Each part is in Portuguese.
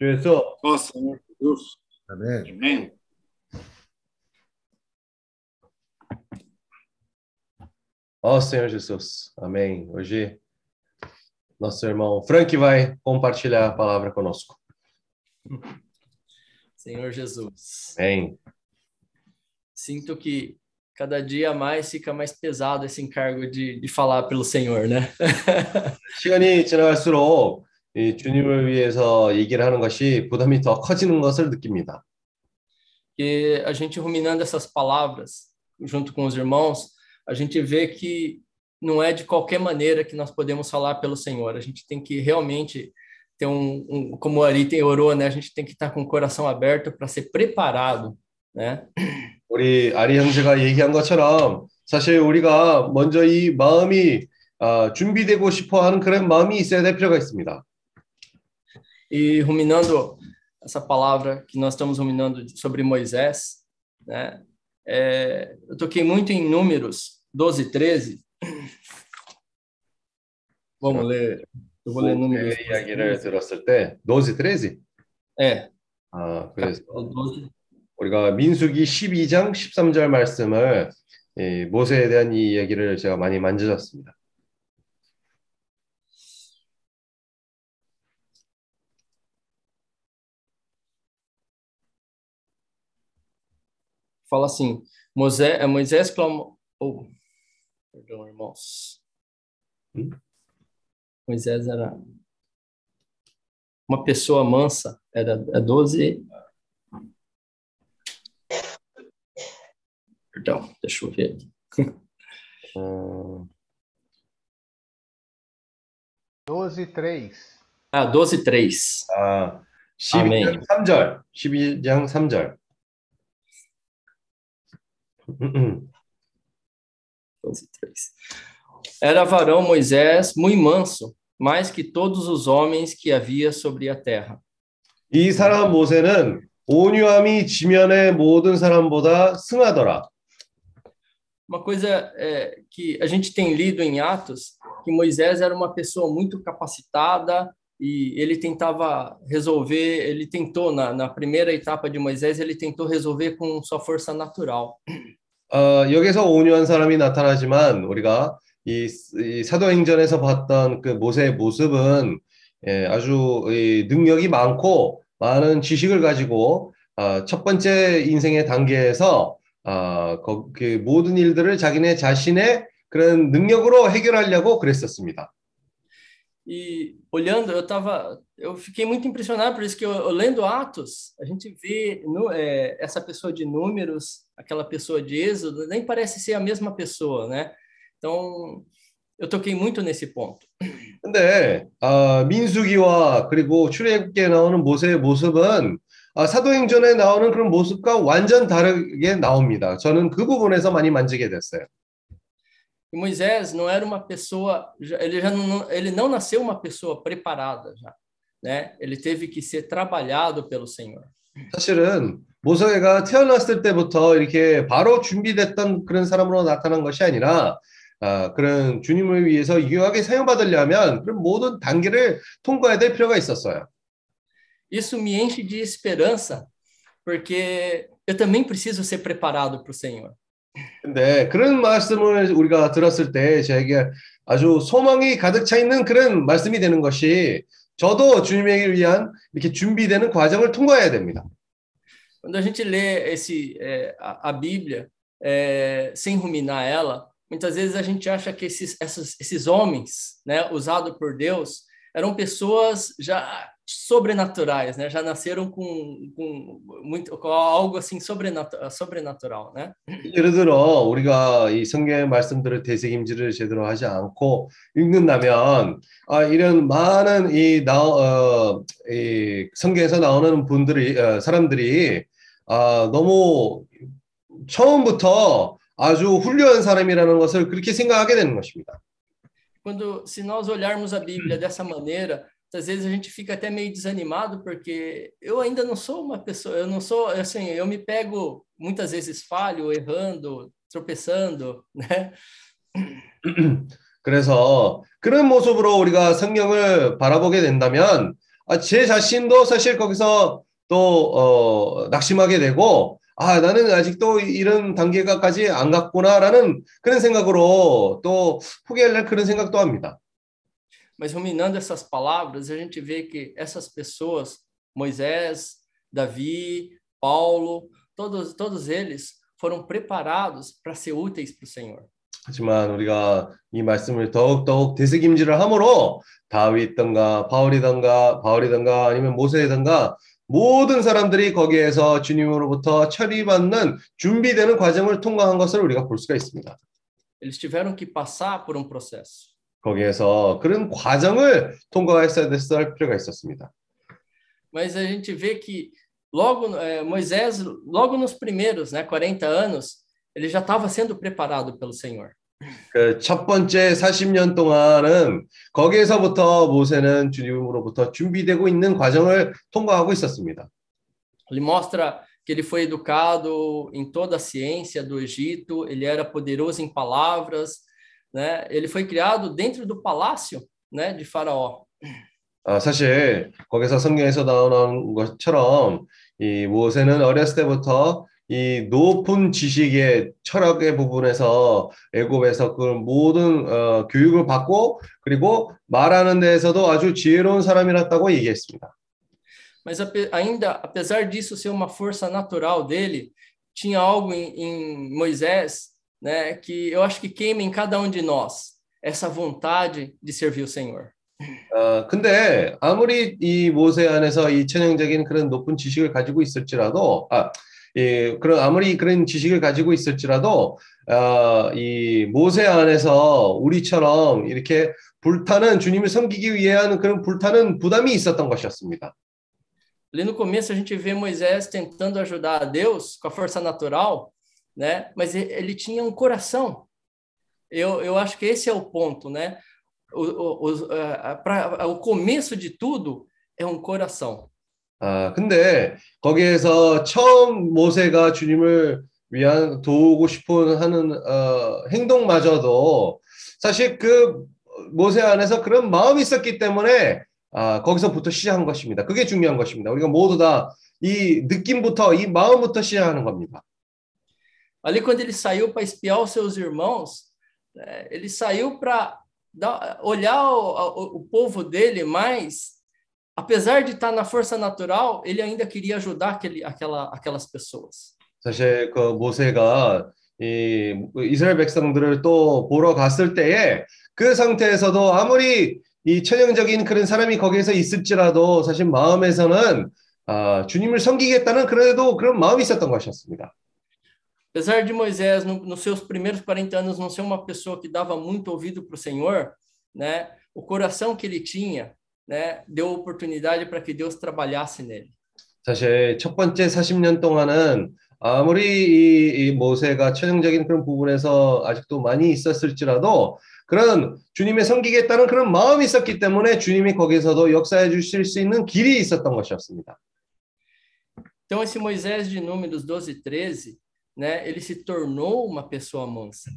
Jesus. Ó Senhor Jesus. Amém. Amém. Ó Senhor Jesus. Amém. Hoje, nosso irmão Frank vai compartilhar a palavra conosco. Senhor Jesus. Amém. Sinto que cada dia mais fica mais pesado esse encargo de, de falar pelo Senhor, né? 시간이 지나갈수록 이 주님을 위해서 얘기를 하는 것이 부담이 더 커지는 것을 느낍니다. que a gente ruminando essas palavras junto com os irmãos, a gente vê que não é de qualquer maneira que nós podemos falar pelo Senhor. A gente tem que realmente ter um, um como o Ari tem orou, né? A gente tem que estar com o coração aberto para ser preparado, né? 우리 아리 형제가 얘기한 것처럼 사실 우리가 먼저 이 마음이 아, 준비되고 싶어 하는 그런 마음이 있어야 될 필요가 있습니다. E ruminando essa palavra que nós estamos ruminando sobre Moisés, né? É, eu toquei muito em Números 12, 13. Vamos ler. Eu vou ler Números. 그 이야기를 들었을 때 노지 트레지 É, 아, 그래서 12, 우리가 민수기 12장 13절 말씀을 이 모세에 대한 이 이야기를 제가 많이 만져졌습니다. fala assim: Moisés, é, Moisés clamou. Oh, perdão, irmãos. Hum? Moisés era uma pessoa mansa, era é 12. Perdão, deixa eu ver aqui. 어, 12, 3. Ah, 12, 3. 아, 아멘. 12장 3절, 12장 3절. 12, 3. Era varão Moisés muito manso, mais que todos os homens que havia sobre a terra. 이 사람 모세는 온유함이 지면의 모든 사람보다 승하더라. Uma coisa é, que a gente tem lido em Atos, que Moisés era uma pessoa muito capacitada e ele tentava resolver, ele tentou, na, na primeira etapa de Moisés, ele tentou resolver com sua força natural. 어, 여기서 온유한 사람이 나타나지만 우리가 이, 이 사도행전에서 봤던 그 모세의 모습은 예, 아주 이 능력이 많고 많은 지식을 가지고 아, 첫 번째 인생의 단계에서 아, 거, 그 모든 일들을 자기네 자신의 그런 능력으로 해결하려고 그랬었습니다. E olhando, eu tava, eu fiquei muito impressionado por isso que eu, eu lendo Atos, a gente vê no, é, essa pessoa de números, aquela pessoa de Êxodo, nem parece ser a mesma pessoa, né? Então, eu toquei muito nesse ponto. 근데 아, 민수기와 그리고 출애굽기에 나오는 모세의 모습은 아, 사도행전에 나오는 그런 모습과 완전 다르게 나옵니다. 저는 그 부분에서 많이 만지게 됐어요. E Moisés não era uma pessoa, já- ele já não, ele não nasceu uma pessoa preparada já, né? Ele teve que ser trabalhado pelo Senhor. 사실은 모세가 태어났을 때부터 이렇게 바로 준비됐던 그런 사람으로 나타난 것이 아니라 아, 그런 주님을 위해서 유용하게 사용받으려면 그런 모든 단계를 통과해야 될 필요가 있었어요. Isso me enche de esperança, porque eu também preciso ser preparado para o Senhor. 근데 그런 말씀을 우리가 들었을 때 저에게 아주 소망이 가득 차 있는 그런 말씀이 되는 것이 저도 주님을 위한 이렇게 준비되는 과정을 통과해야 됩니다. Quando a gente lê esse, é, a, a Bíblia é, sem ruminar ela, muitas vezes a gente acha que esses, essas, esses homens, né, usados por Deus, eram pessoas já sobrenaturais, né? Já nasceram com, com muito com algo assim sobrenatu sobrenatural, né? 예를 들어 우리가 이 성경의 말씀들을 되새김질을 제대로 하지 않고 읽는다면 아, 이런 많은 이, 나, 어, 이 성경에서 나오는 분들이 어, 사람들이 아, 너무 처음부터 아주 훌륭한 사람이라는 것을 그렇게 생각하게 되는 것입니다. Quando se nós olharmos a Bíblia dessa maneira, às vezes a gente fica até meio desanimado porque eu ainda não sou uma pessoa, eu não sou assim, eu me pego muitas vezes falho, errando, tropeçando, né? 그래서 그런 모습으로 우리가 성경을 바라보게 된다면 아, 제 자신도 사실 거기서 또 어, 낙심하게 되고 아 나는 아직도 이런 단계가까지 안 갔구나라는 그런 생각으로 또 포기할 그런 생각도 합니다. Mas ruminando essas palavras, a gente vê que essas pessoas, Moisés, Davi, Paulo, todos, todos eles foram preparados para ser úteis para o Senhor. 하지만 우리가 이 말씀을 더욱더욱 되새김질을 함으로 다윗던가 바울이던가 바울이던가 아니면 모세이던가 모든 사람들이 거기에서 주님으로부터 처리받는 준비되는 과정을 통과한 것을 우리가 볼 수가 있습니다. Eles tiveram que passar por um processo. 거기에서 그런 과정을 통과했어야 됐을 필요가 있었습니다. Mas a gente vê que logo eh, Moisés, logo nos primeiros, né, 40 anos, ele já estava sendo preparado pelo Senhor. 그 첫 번째 40년 동안은 거기에서부터 모세는 주님으로부터 준비되고 있는 과정을 통과하고 있었습니다. Ele mostra que ele foi educado em toda a ciência do Egito, ele era poderoso em palavras, né? Ele foi criado dentro do palácio, né, de Faraó. 아, 사실 거기서 성경에서 나오는 것처럼 이 모세는 어렸을 때부터 이 높은 지식의 철학의 부분에서 애굽에서 그 모든 어, 교육을 받고 그리고 말하는 데에서도 아주 지혜로운 사람이었다고 얘기했습니다. Mas ainda, apesar disso ser uma força natural dele, tinha algo em, em Moisés, né, que eu acho que queima em cada um de nós, essa vontade de servir o Senhor. 어, 근데 아무리 이 모세 안에서 이 천형적인 그런 높은 지식을 가지고 있을지라도 아, 이 그런 아무리 그런 지식을 가지고 있을지라도 어, 이 모세 안에서 우리처럼 이렇게 불타는 주님을 섬기기 위한 그런 불타는 부담이 있었던 것이었습니다. Ali no começo a gente vê Moisés tentando ajudar a Deus com a força natural, né? Mas e- ele tinha um coração. Eu, eu acho que esse é o ponto, né? O, o, a- pra- o começo de tudo é um coração. 아, 근데 거기에서 처음 모세가 주님을 위한 도우고 싶은 하는 어, 행동마저도 사실 그 모세 안에서 그런 마음이 있었기 때문에 아, 거기서부터 시작한 것입니다. 그게 중요한 것입니다. 우리가 모두 다 이 느낌부터 이 마음부터 시작하는 겁니다. Ali, quando ele saiu para espiar os seus irmãos, ele saiu para olhar o, o, povo dele, mas, apesar de estar na força natural, ele ainda queria ajudar aquele, aquela, aquelas pessoas. 사실 그 모세가 이 이스라엘 백성들을 또 보러 갔을 때에 그 상태에서도 아무리 이 천형적인 그런 사람이 거기에서 있을지라도 사실 마음에서는 아, 주님을 섬기겠다는 그래도 그런 마음이 있었던 것이었습니다. Apesar de Moisés, no, nos seus primeiros 40 anos, não ser uma pessoa que dava muito ouvido para o Senhor, né, o coração que ele tinha né, deu oportunidade para que Deus trabalhasse nele. 사실 첫 번째 40년 동안은 아무리 이, 이 모세가 천형적인 그런 부분에서 아직도 많이 있었을지라도 그런 주님의 섬기겠다는 그런 마음이 있었기 때문에 주님이 거기서도 역사해 주실 수 있는 길이 있었던 것이었습니다. Então, esse Moisés de Números 12 e 13, né, ele se tornou uma pessoa mansa.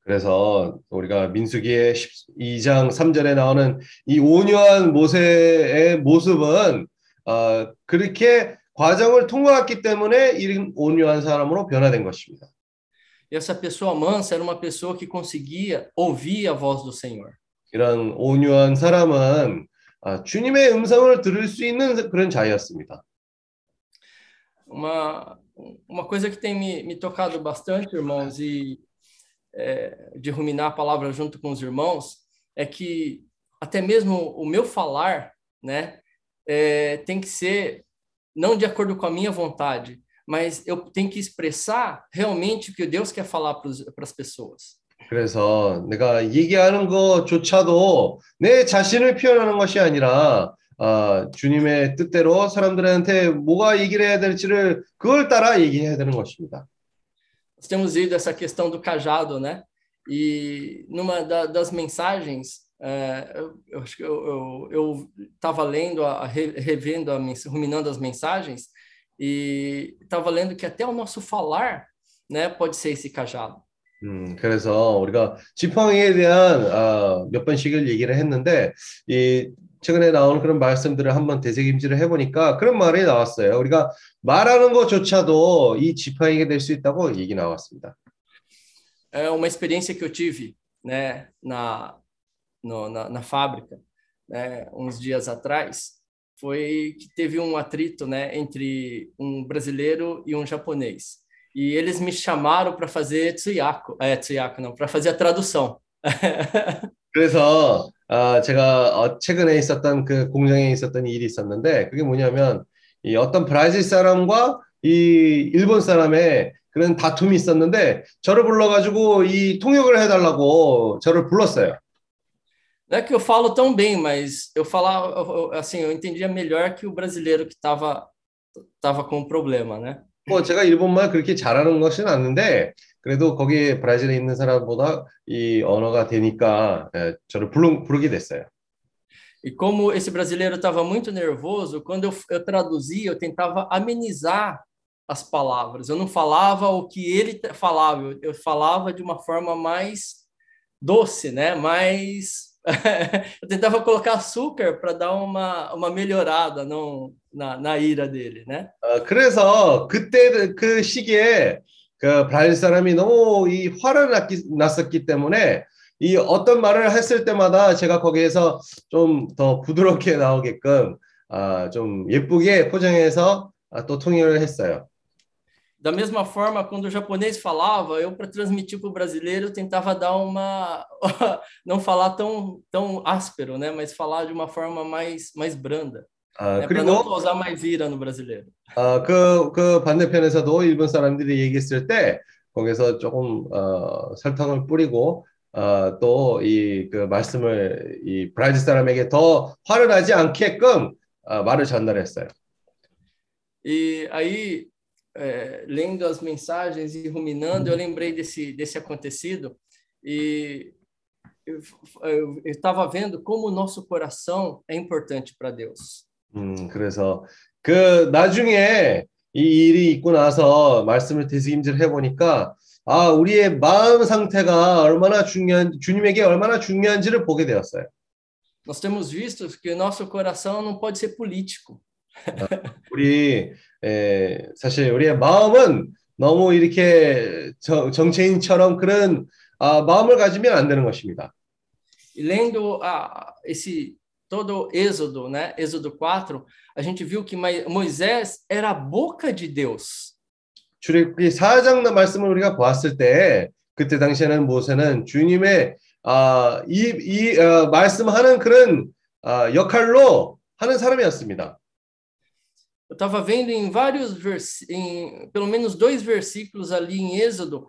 그래서 우리가 민수기의 2장 3절에 나오는 이 온유한 모세의 모습은 어, 그렇게 과정을 통과했기 때문에 이런 온유한 사람으로 변화된 것입니다. E essa pessoa mansa era uma pessoa que conseguia ouvir a voz do Senhor. 이런 온유한 사람은 아, 주님의 음성을 들을 수 있는 그런 자였습니다. Uma, uma coisa que tem me, me tocado bastante, irmãos, e é, de ruminar a palavra junto com os irmãos, é que até mesmo o meu falar, né, é, tem que ser não de acordo com a minha vontade, mas eu tenho que expressar realmente o que Deus quer falar para as pessoas. 그래서 내가 얘기하는 것조차도 내 자신을 표현하는 것이 아니라 아, 주님의 뜻대로 사람들한테 뭐가 얘기를 해야 될지를 그걸 따라 얘기해야 되는 것입니다. Nós temos ido essa questão do cajado, né? E numa da, das mensagens, é, eu, eu acho que eu estava lendo, a, revendo, a, ruminando as mensagens, e estava lendo que até o nosso falar, né, pode ser esse cajado. 음, 그래서 우리가 지팡이에 대한 아, 몇 번씩을 얘기를 했는데 이 최근에 나오는 그런 말씀들을 한번 되새김질을 해보니까 그런 말이 나왔어요. 우리가 말하는 것조차도 이 지팡이가 될 수 있다고 얘기 나왔습니다. É uma experiência que eu tive, né, na, no, na, na fábrica, né, uns dias atrás, foi que teve um atrito, né, entre um brasileiro e um japonês. E eles me chamaram para fazer tsuyako, é, tsuyako não, para fazer a tradução. 그래서 아, 제가 어, 최근에 있었던 그 공장에 있었던 일이 있었는데 그게 뭐냐면 이 어떤 브라질 사람과 이 일본 사람의 그런 다툼이 있었는데 저를 불러가지고 이 통역을 해달라고 저를 불렀어요. Não é que eu falo tão bem, mas eu falava, eu- eu- assim, eu entendia melhor que o brasileiro que estava tava com o problema, né? 뭐 제가 일본말 그렇게 잘하는 것은 않는데 그래도 거기 브라질에 있는 사람보다 이 언어가 되니까 예, 저를 부르, 부르게 됐어요. E como esse brasileiro estava muito nervoso, quando eu, eu traduzia, eu tentava amenizar as palavras. Eu não falava o que ele te- falava, eu, eu falava de uma forma mais doce, né? Mais eu tentava colocar açúcar para dar uma, uma melhorada não, na, na ira dele, né? 어, 그래서 그때 그 시기에 그 브라질 사람이 너무 이 화를 났기, 났었기 때문에 이 어떤 말을 했을 때마다 제가 거기에서 좀 더 부드럽게 나오게끔 아, 좀 예쁘게 포장해서 아, 또 통일을 했어요. Da mesma forma, quando o japonês falava, eu para transmitir para o brasileiro eu tentava dar uma não falar tão tão áspero, né, mas falar de uma forma mais mais branda, 아, né, para não 그리고 causar mais ira no brasileiro. 아, 그, 그 반대편에서도 일본 사람들이 얘기했을 때 거기서 조금 어, 설탕을 뿌리고 어, 또 이 그 말씀을 이 브라질 사람에게 더 화를 나지 않게끔 어, 말을 전달했어요. E aí, é, lendo as mensagens e ruminando, eu lembrei desse desse acontecido e eu estava vendo como o nosso coração é importante para Deus. 음, 그래서 그 나중에 이 일이 있고 나서 말씀을 되새김질 해보니까 아, 우리의 마음 상태가 얼마나 중요한, 주님에게 얼마나 중요한지를 보게 되었어요. Nós temos visto que o nosso coração não pode ser político. 우리 에, sa실 우리의 마음은 너무 이렇게 정, 정치인처럼 그런 아, 마음을 가지면 안 되는 것입니다. E lendo a, esse todo Êxodo, né? Êxodo 4, a gente viu que Mai- Moisés era a boca de Deus. 출애굽기 4장 말씀을 우리가 보았을 때 그때 당시에는 모세는 주님의 아, 이, 이 어, 말씀하는 그런 아, 역할로 하는 사람이었습니다. Eu estava vendo em vários vers em pelo menos dois versículos ali em Êxodo,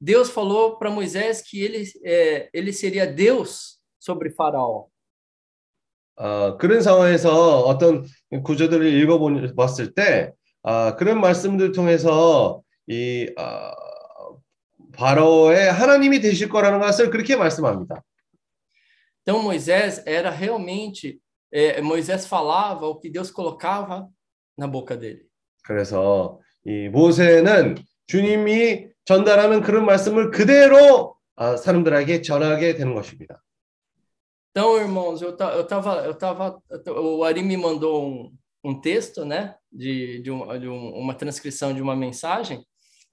Deus falou para Moisés que ele é, ele seria Deus sobre Faraó. 아, 그런 상황에서 어떤 구조들을 읽어봤을 때 아, 그런 말씀들 통해서 이 아, 바로의 하나님이 되실 거라는 것을 그렇게 말씀합니다. Então Moisés era realmente é, Moisés falava o que Deus colocava na boca dele. 그래서 이 모세는 주님이 전달하는 그런 말씀을 그대로 아, 사람들에게 전하게 되는 것입니다. Então, irmãos, eu, ta, eu tava, eu tava, o Ari me mandou um, um texto, né, de, de, um, de um, uma transcrição de uma mensagem,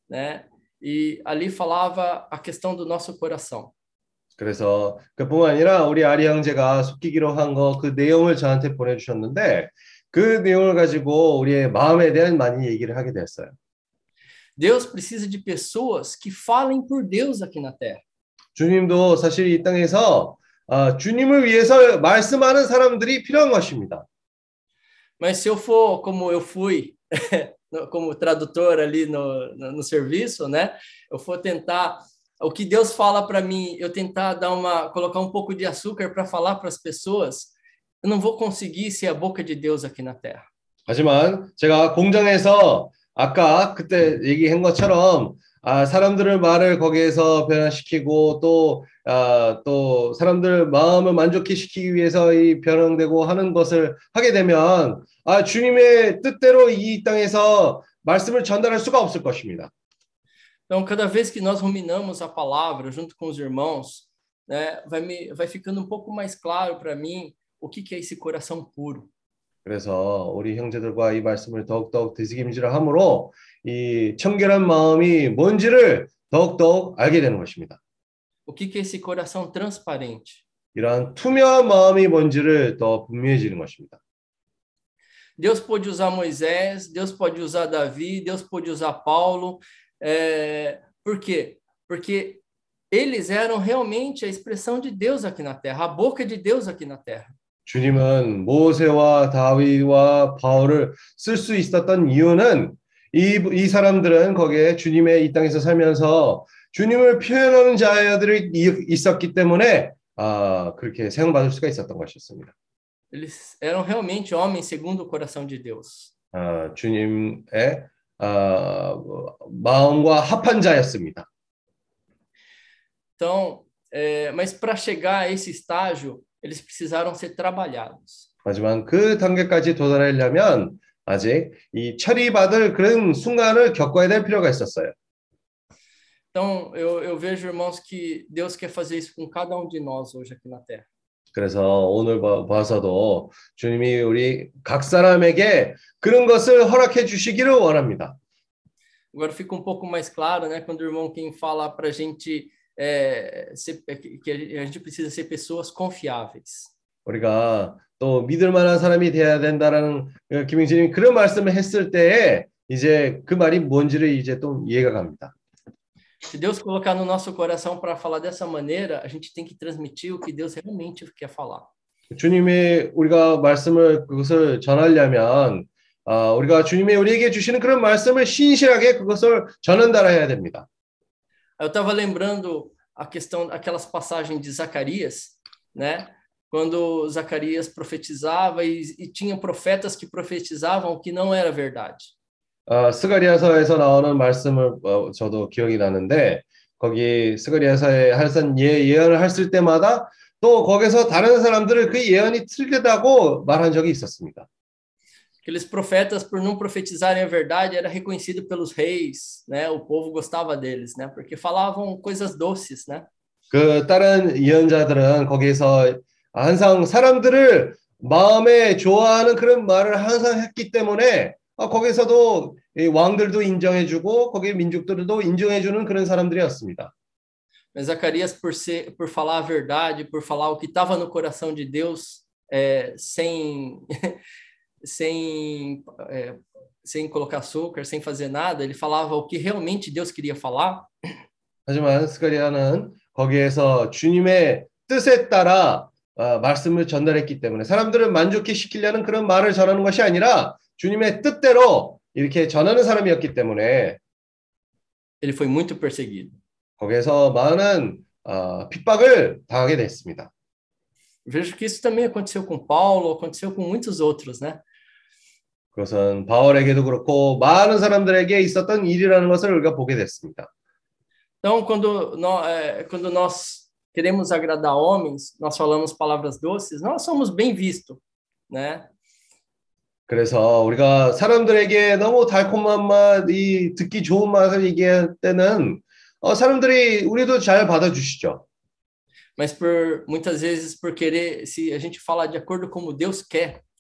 né, e ali falava a questão do nosso coração. 그래서 그뿐만 아니라 우리 아리 형제가 속기기로 한 거 그 내용을 저한테 보내주셨는데 그 내용을 가지고 우리의 마음에 대한 많이 얘기를 하게 됐어요. Deus precisa de pessoas que falem por Deus aqui na terra. 주님도 사실 이 땅에서 아, 주님을 위해서 말씀하는 사람들이 필요한 것입니다. Mas se eu for como eu fui, como tradutor ali no, no, no serviço, né, eu for tentar o que Deus fala para mim, eu tentar dar uma colocar um pouco de açúcar para falar para as pessoas, eu não vou conseguir ser a boca de Deus aqui na terra. 하지만 제가 공장에서 아까 그때 얘기한 것처럼 아, 사람들을 말을 거기에서 변화시키고 또, 아, 또 사람들 마음을 만족해 시키기 위해서 이 변형되고 ha는 것을 하게 되면 아, 주님의 뜻대로 이 땅에서 말씀을 전달할 수가 없을 것입니다. Então, cada vez que nós ruminamos a palavra junto com os irmãos, né, vai me vai ficando um pouco mais claro para mim o que, que é esse coração puro. 그래서 우리 형제들과 이 말씀을 더욱더욱 되새김질을 함으로 이 청결한 마음이 뭔지를 더욱더욱 알게 되는 것입니다. O que, que é esse coração transparente. 이러한 투명한 마음이 뭔지를 더 분명해지는 것입니다. Deus pôde usar Moisés, Deus pode usar Davi, Deus pôde usar Paulo. É, por quê? Porque eles eram realmente a expressão de Deus aqui na terra, a boca de Deus aqui na terra. 주님은 모세와 다윗과 바울을 쓸 수 있었던 이유는 이, 이 사람들은 거기에 주님의 이 땅에서 살면서 주님을 표현하는 자들이 이- 있었기 때문에 아, 그렇게 사용받을 수가 있었던 것이었습니다. Eles eram realmente homens segundo o coração de Deus. 아, 주님의 아, 마음과 합한 자였습니다. Então, é, mas para chegar a esse estágio, eles precisaram ser trabalhados. 하지만 그 단계까지 도달하려면 아직 이 처리받을 그런 순간을 겪어야 될 필요가 있었어요. Então, eu, eu vejo, irmãos, que Deus quer fazer isso com cada um de nós hoje aqui na terra. 그래서 오늘 봐- 봐서도 주님이 우리 각 사람에게 그런 것을 허락해 주시기를 원합니다. Agora fica um pouco mais claro, né, quando o irmão quem fala para gente é, ser- que a gente precisa ser pessoas confiáveis. 우리가 또 믿을 만한 사람이 돼야 된다라는 어, 김영진님이 그런 말씀을 했을 때에 이제 그 말이 뭔지를 이제 또 이해가 갑니다. Se Deus colocar no nosso coração para falar dessa maneira, a gente tem que transmitir o que Deus realmente quer falar. 주님이 우리가 말씀을 그것을 전하려면 아, 우리가 주님이 우리에게 주시는 그런 말씀을 신실하게 그것을 전한달해야 됩니다. Eu estava lembrando a questão, aquelas passagens de Zacarias, né? Quando Zacarias profetizava e, e tinha profetas que profetizavam que não era verdade. 아, 스가리아서에서 나오는 말씀을 어, 저도 기억이 나는데 거기 스가리아서에 할선 예, 예언을 했을 때마다 또 거기서 다른 사람들을 그 예언이 틀리다고 말한 적이 있었습니다. Aqueles profetas, por não profetizarem a verdade, era reconhecido pelos reis, né? O povo gostava deles, né? Porque falavam coisas doces, né? 그 다른 예언자들은 거기에서 항상 사람들을 마음에 좋아하는 그런 말을 항상 했기 때문에 아, 거기서도 이 왕들도 인정해주고 거기 민족들도 인정해주는 그런 사람들이었습니다. Mas Zacarias, por ser, por falar a verdade, por falar o que estava no coração de Deus, é, sem, sem, é, sem colocar açúcar, sem fazer nada, ele falava o que realmente Deus queria falar. 하지만 스가리아는 거기에서 주님의 뜻에 따라 어, 말씀을 전달했기 때문에 사람들을 만족해 시키려는 그런 말을 전하는 것이 아니라 주님의 뜻대로 이렇게 전하는 사람이었기 때문에 Ele foi muito perseguido. 거기에서 많은 어, 핍박을 당하게 됐습니다. Vejo que isso também aconteceu com Paulo, aconteceu com muitos outros, né? 그것은 바울에게도 그렇고 많은 사람들에게 있었던 일이라는 것을 우리가 보게 됐습니다. Então, quando nós, quando nós queremos agradar homens, nós falamos palavras doces, nós somos bem vistos, né? 그래서 우리가 사람들에게 너무 달콤한 맛, 이 듣기 좋은 맛을 얘기할 때는 어, 사람들이 우리도 잘 받아주시죠. Mas por muitas vezes por querer, se a gente falar de acordo como Deus quer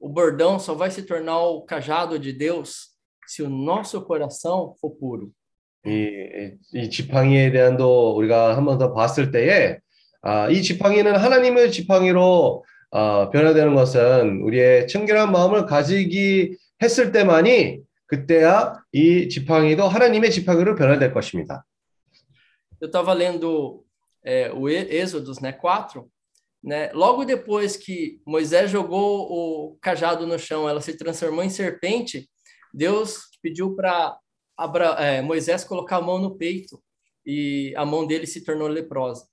O bordão só vai se tornar o cajado de Deus se o nosso coração for puro. 이, 이 지팡이에 대한도 우리가 한 번 더 봤을 때에 아, 이 지팡이는 하나님의 지팡이로 아, 변화되는 것은 우리의 청결한 마음을 가지기 했을 때만이 그때야 이 지팡이도 하나님의 지팡이로 변화될 것입니다. Eu estava lendo é, o Ê- Êxodos, né, 4, né? Logo depois que Moisés jogou o cajado no chão, ela se transformou em serpente. Deus pediu para Moisés colocar a mão no peito e a mão dele se tornou leprosa.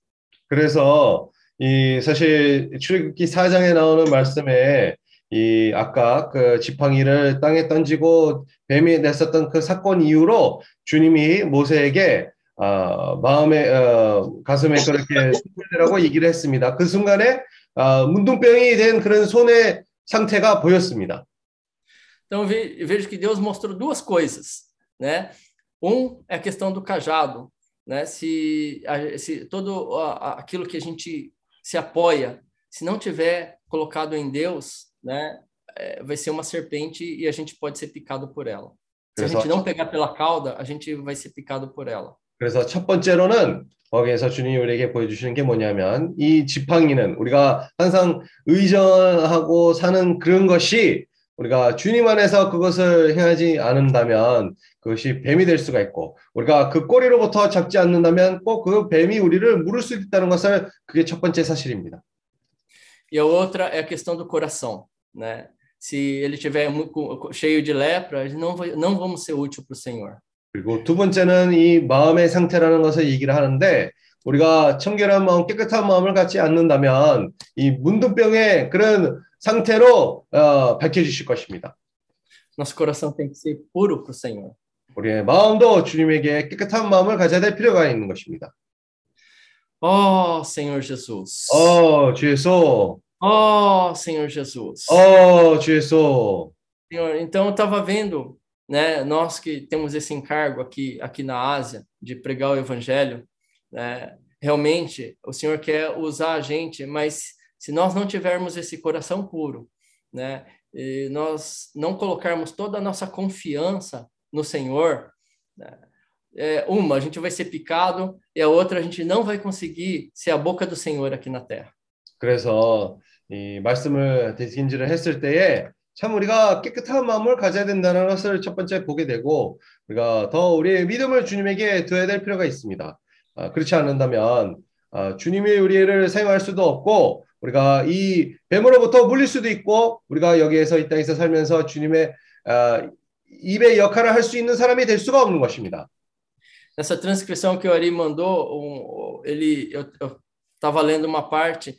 그래서 이 사실 출애굽기 4장에 나오는 말씀에 이 아까 그 지팡이를 땅에 던지고 뱀이 냈었던 그 사건 이후로 주님이 모세에게 어, 마음에 어, 가슴에 그렇게 손대라고 얘기를 했습니다. 그 순간에 어, 문둥병이 된 그런 손의 상태가 보였습니다. Então ve- vejo que Deus mostrou duas coisas, né? Um é a questão do cajado, né? Se, a- se todo a- a- aquilo que a gente se apoia, se não tiver colocado em Deus, né? é, vai ser uma serpente e a gente pode ser picado por ela. Se a 그래서 gente não pegar pela cauda, a gente vai ser picado por ela. 그래서 첫 번째로는 거기에서 주님이 우리에게 보여주시는 게 뭐냐면 이 지팡이는 우리가 항상 의존하고 사는 그런 것이 우리가 주님 안에서 그것을 행하지 않는다면 그것이 뱀이 될 수가 있고 우리가 그 꼬리로부터 잡지 않는다면 꼭 그 뱀이 우리를 물을 수 있다는 것을 그게 첫 번째 사실입니다. E a outra é a questão do coração, né? Se ele tiver cheio de lepra, não não vamos ser útil para o Senhor. 그리고 두 번째는 이 마음의 상태라는 것을 얘기를 하는데 우리가 청결한 마음, 깨끗한 마음을 갖지 않는다면 이 문둥병의 그런 상태로 어, 밝혀 주실 것입니다. Nosso coração tem que ser puro para o Senhor. 우리의 마음도 주님에게 깨끗한 마음을 가져야 될 필요가 있는 것입니다. Oh, Senhor Jesus. 어, 주 예수. Oh, Senhor Jesus. 어, 주 예수. Senhor, então eu estava vendo, né, nós que temos esse encargo aqui, aqui na Ásia, de pregar o evangelho, né, realmente o Senhor quer usar a gente, mas se nós não tivermos esse coração puro, né, e nós não colocarmos toda a nossa confiança no Senhor, né, é, uma, a gente vai ser picado, e a outra, a gente não vai conseguir ser a boca do Senhor aqui na terra. 그래서 이 말씀을 대신지를 했을 때에 참 우리가 깨끗한 마음을 가져야 된다는 것을 첫 번째 보게 되고 우리가 더 우리의 믿음을 주님에게 둬야 될 필요가 있습니다. 아, 그렇지 않는다면 아, 주님이 우리를 사용할 수도 없고 우리가 이 뱀으로부터 물릴 수도 있고 우리가 여기에서 이 땅에서 살면서 주님의 아, 입의 역할을 할 수 있는 사람이 될 수가 없는 것입니다. Nessa transcrição que o Ari mandou, um, ele, eu estava lendo uma parte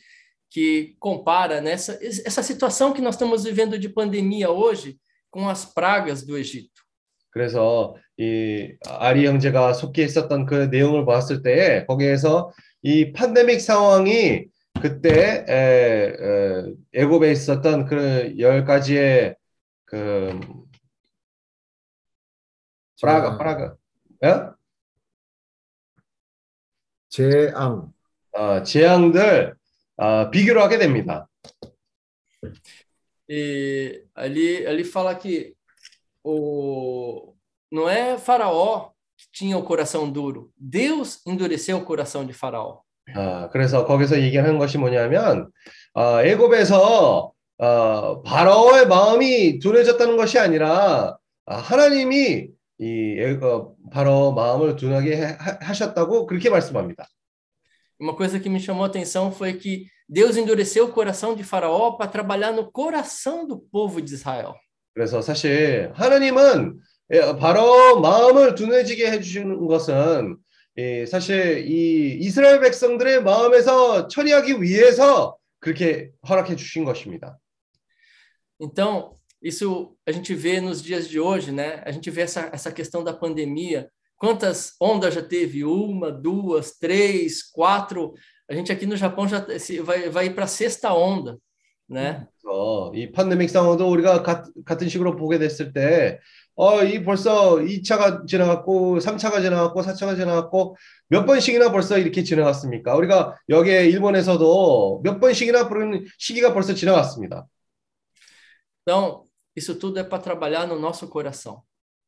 que compara nessa essa situação que nós estamos vivendo de pandemia hoje com as pragas do Egito. 그래서 이 아리 형제가 속해 있었던 그 내용을 봤을 때 거기에서 이 팬데믹 상황이 그때 에, 에, 애굽에 있었던 그 열 가지의 그 프라가 프라가 예? 재앙. 어, 재앙들 어, 비교를 하게 됩니다. E ali, ali fala que o, não é Faraó que tinha o coração duro, Deus endureceu o coração de Faraó. 아, 그래서 거기서 얘기하는 것이 뭐냐면 아, 애굽에서 어, 바로의 마음이 둔해졌다는 것이 아니라 아, 하나님이 이 애- 어, 바로 마음을 둔하게 해- 하- 하셨다고 그렇게 말씀합니다. Uma coisa que me chamou a atenção foi que Deus endureceu o coração de Faraó para trabalhar no coração do povo de Israel. 그래서 사실 하나님은 예, 바로 마음을 둔해지게 해주시는 것은 이, 사실 이 이스라엘 백성들의 마음에서 처리하기 위해서 그렇게 허락해 주신 것입니다. Então, isso a gente vê nos dias de hoje, né? A gente vê essa, essa questão da pandemia. Quantas ondas já teve? Uma, duas, três, quatro. A gente aqui no Japão já se- vai, vai ir para a sexta onda, né? 그래서 이 팬데믹 상황도 우리가 가, 같은 식으로 보게 됐을 때, 어, 이 벌써 2차가 지나갔고, 3차가 지나갔고, 4차가 지나갔고, 몇 번씩이나 벌써 이렇게 지나갔습니까? 우리가 여기에 일본에서도 몇 번씩이나 그런 시기가 벌써 지나갔습니다. Então, isso tudo é para trabalhar no nosso coração.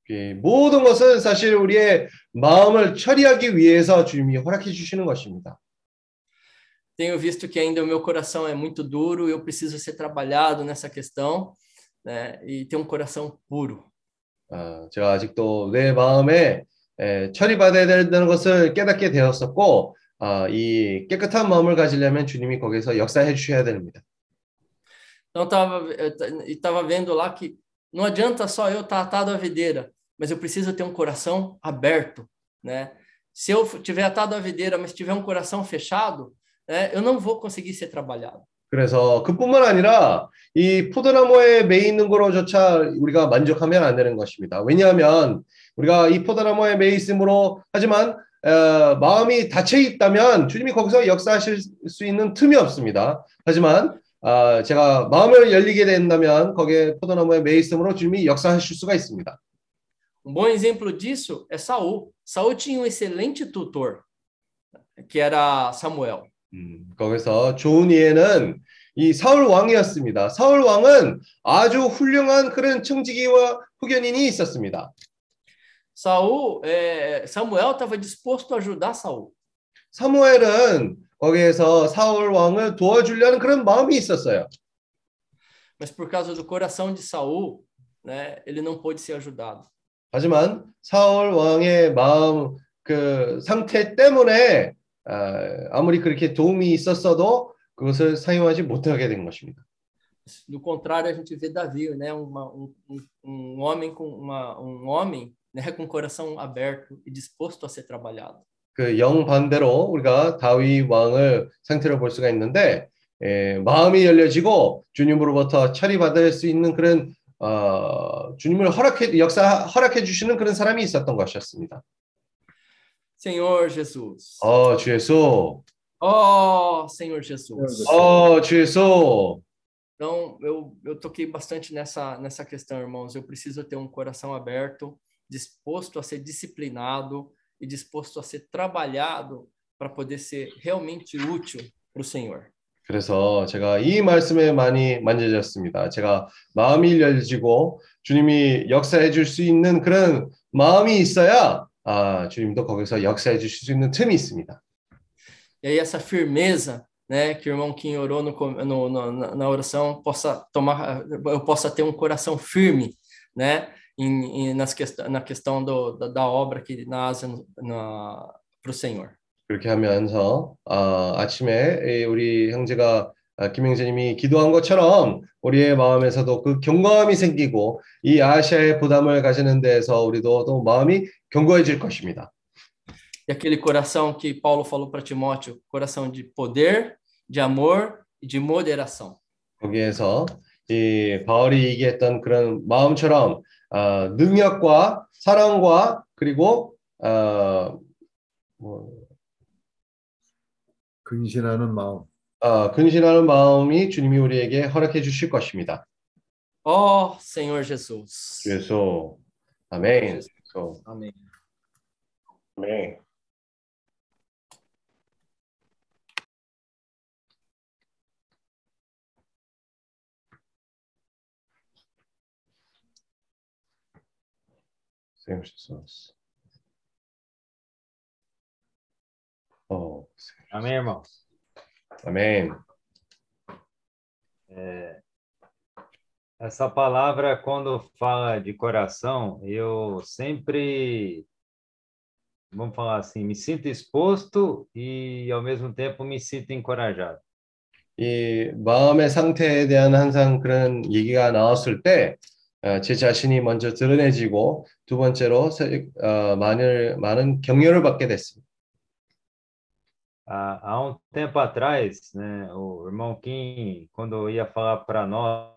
이 모든 것은 사실 우리의 마음을 처리하기 위해서 주님이 허락해 주시는 것입니다. Tenho visto que ainda o meu coração é muito duro, eu preciso ser trabalhado nessa questão, né? E ter um coração puro. 아, 제가 아직도 내 마음에 에, 처리받아야 된다는 것을 깨닫게 되었었고, 아, 이 깨끗한 마음을 가지려면 주님이 거기서 역사해 주셔야 됩니다. Então, estava tava vendo lá que não adianta só eu estar atado à videira, mas eu preciso ter um coração aberto, né? Se eu tiver atado à videira, mas tiver um coração fechado, né, eu não vou conseguir ser trabalhado. 그래서 그뿐만 아니라 이 포도나무에 매 있는 거로조차 우리가 만족하면 안 되는 것입니다. 왜냐하면 우리가 이 포도나무에 매 있음으로 하지만 어, 마음이 닫혀 있다면 주님이 거기서 역사하실 수 있는 틈이 없습니다. 하지만 아, 제가 마음을 열리게 된다면 거기에 포도나무에 매 있음으로 주님이 역사하실 수가 있습니다. Um bom exemplo disso é Saul. Saul tinha um excelente tutor, que era Samuel. 음, 거기서 좋은 예는 이 사울 왕이었습니다. 사울 왕은 아주 훌륭한 그런 청지기와 후견인이 있었습니다. Saul, é, Samuel estava disposto a ajudar Saul. 사무엘은 거기에서 사울 왕을 도와주려는 그런 마음이 있었어요. Mas por causa do coração de Saul, né, ele não pôde ser ajudado. 하지만 사울 왕의 마음 그 상태 때문에 아, 아무리 그렇게 도움이 있었어도 그것을 사용하지 못하게 된 것입니다. Do contrário, a gente vê Davi, né, uma, um, um, um homem com uma, um homem, né, com coração aberto e disposto a ser trabalhado. 그영 반대로 우리가 다윗 왕을 상태로 볼 수가 있는데 에, 마음이 열려지고 주님으로부터 처리받을 수 있는 그런 어, 주님을 허락해 역사 허락해 주시는 그런 사람이 있었던 것이었습니다. Senhor Jesus. 어, 주 예수. Oh, Senhor Jesus. 어, 주 예수. Então, eu, eu toquei bastante nessa, nessa questão, irmãos. Eu preciso ter um coração aberto, disposto a ser disciplinado e disposto a ser trabalhado para poder ser realmente útil para o Senhor. 그래서 제가 이 말씀에 많이 만져졌습니다. 제가 마음이 열리고 주님이 역사해 줄 수 있는 그런 마음이 있어야 아, 주님도 거기서 역사해 주실 수 있는 틈이 있습니다. E aí essa firmeza, né, que o irmão Kim orou no, no, no- na oração, possa tomar, eu possa ter um coração firme, né, em, em- nas quest na questão do, da, da obra aqui na Ásia para o Senhor. 그렇게 하면서 아, 아침에 이 우리 형제가 아, 김영재님이 기도한 것처럼 우리의 마음에서도 그 경감이 생기고 이 아시아의 부담을 가지는 데에서 우리도 또 마음이 견고해질 것입니다. E aquele coração que Paulo falou para Timóteo, coração de poder, de amor e de moderação. 거기에서 이 바울이 얘기했던 그런 마음처럼 아, 능력과 사랑과 그리고 아, 뭐, 근신하는 마음. 아, 근신하는 마음이 주님이 우리에게 허락해 주실 것입니다. Ó Senhor Jesus. 그래서 아멘. Amém. 아멘. Senhor Jesus. Oh, Amém, irmãos? amém. É, essa palavra, quando fala de coração, eu sempre, vamos falar assim, me sinto exposto e, ao mesmo tempo, me sinto encorajado. 이 마음의 상태에 대한 항상 그런 얘기가 나왔을 때, 어, 제 자신이 먼저 드러내지고, 두 번째로, 세- 어, 많은, 많은 격려를 받게 됐습니다. Há, há um tempo atrás, né, o irmão Kim, quando ia falar para nós,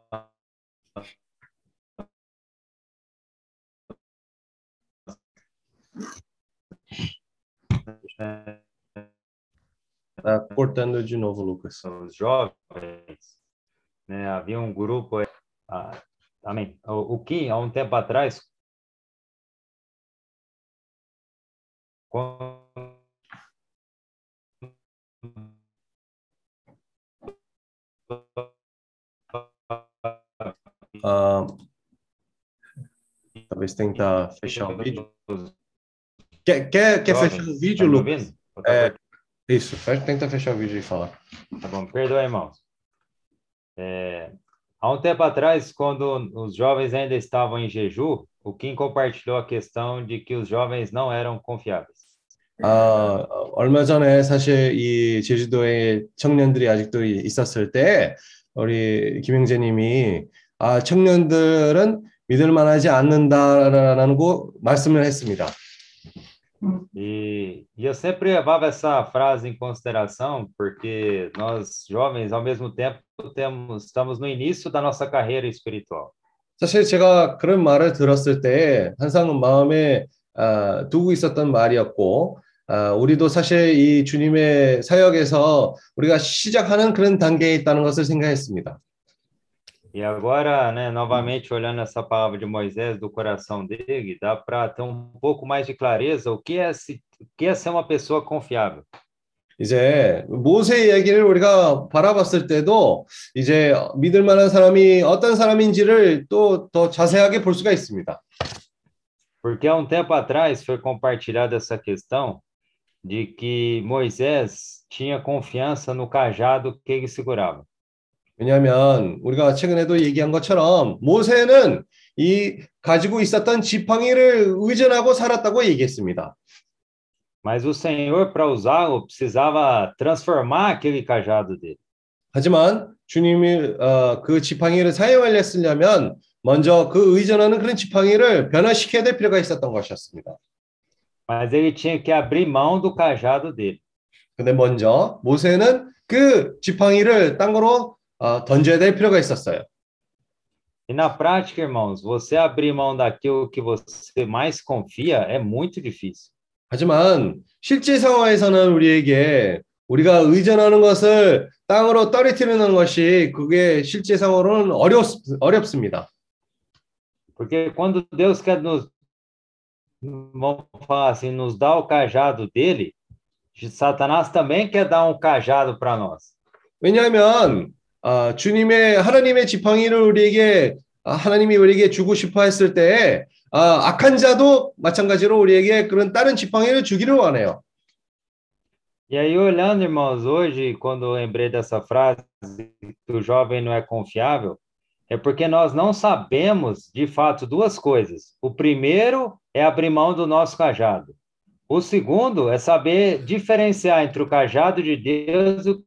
Tá cortando de novo, Lucas. os jovens, né, havia um grupo, ah, amém, o, o Kim, há um tempo atrás, quando Ah, talvez tentar fechar o vídeo. Quer, quer, quer fechar o vídeo, Tá Lucas? É. Isso, tenta fechar o vídeo e falar. Tá bom, perdoa, irmãos. É, há um tempo atrás, quando os jovens ainda estavam em jejum, o Kim compartilhou a questão de que os jovens não eram confiáveis. 아, 얼마 전에 사실 이 제주도에 청년들이 아직도 이- 있었을 때 우리 김영재님이 아, 청년들은 믿을 만하지 않는다라는 거 말씀을 했습니다. E, e eu sempre levava essa frase em consideração, porque nós, jovens, ao mesmo tempo, temos, estamos no início da nossa carreira espiritual. 사실 제가 그런 말을 들었을 때 항상 마음에 아, 두고 있었던 말이었고 아, 우리도 sa실 이 주님의 사역에서 우리가 시작하는 그런 단계에 있다는 것을 생각했습니다. E agora, né, novamente olhando essa palavra de Moisés do coração dele, dá para ter um pouco mais de clareza o que é se, o que é ser uma pessoa confiável. 이제 모세 이야기를 우리가 바라봤을 때도 이제 믿을 만한 사람이 어떤 사람인지를 또 더 자세하게 볼 수가 있습니다. Porque há um tempo atrás foi compartilhada essa questão de que Moisés tinha confiança no cajado que ele segurava. 왜냐하면 우리가 최근에도 얘기한 것처럼 모세는 이 가지고 있었던 지팡이를 의존하고 살았다고 얘기했습니다. Mas o Senhor, para usá-lo, precisava transformar aquele cajado dele. 하지만 주님이 어, 그 지팡이를 사용하려 쓰려면 먼저 그 의존하는 그런 지팡이를 변화시켜야 될 필요가 있었던 것이었습니다. Mas ele tinha que abrir mão do cajado dele. 근데 먼저 모세는 그 지팡이를 땅으로 어, 던져야 될 필요가 있었어요. E na prática, irmãos, você abrir mão daquilo que você mais confia é muito difícil. 하지만 실제 상황에서는 우리에게 우리가 의존하는 것을 땅으로 떨어뜨리는 것이 그게 실제 상황으로는 어렵, 어렵습니다. Porque quando Deus quer nos, vamos falar assim, nos dar o cajado dele, Satanás também quer dar um cajado para nós. 왜냐하면 아, 주님의 하나님의 지팡이를 우리에게 아, 하나님이 우리에게 주고 싶어 했을 때 아, 악한 자도 마찬가지로 우리에게 그런 다른 지팡이를 주기를 원해요. E aí, olhando, irmãos, hoje, quando eu lembrei dessa frase, que o jovem não é confiável, é porque nós não sabemos, de fato, duas coisas. O primeiro é abrir mão do nosso cajado. O segundo é saber diferenciar entre o cajado de Deus e o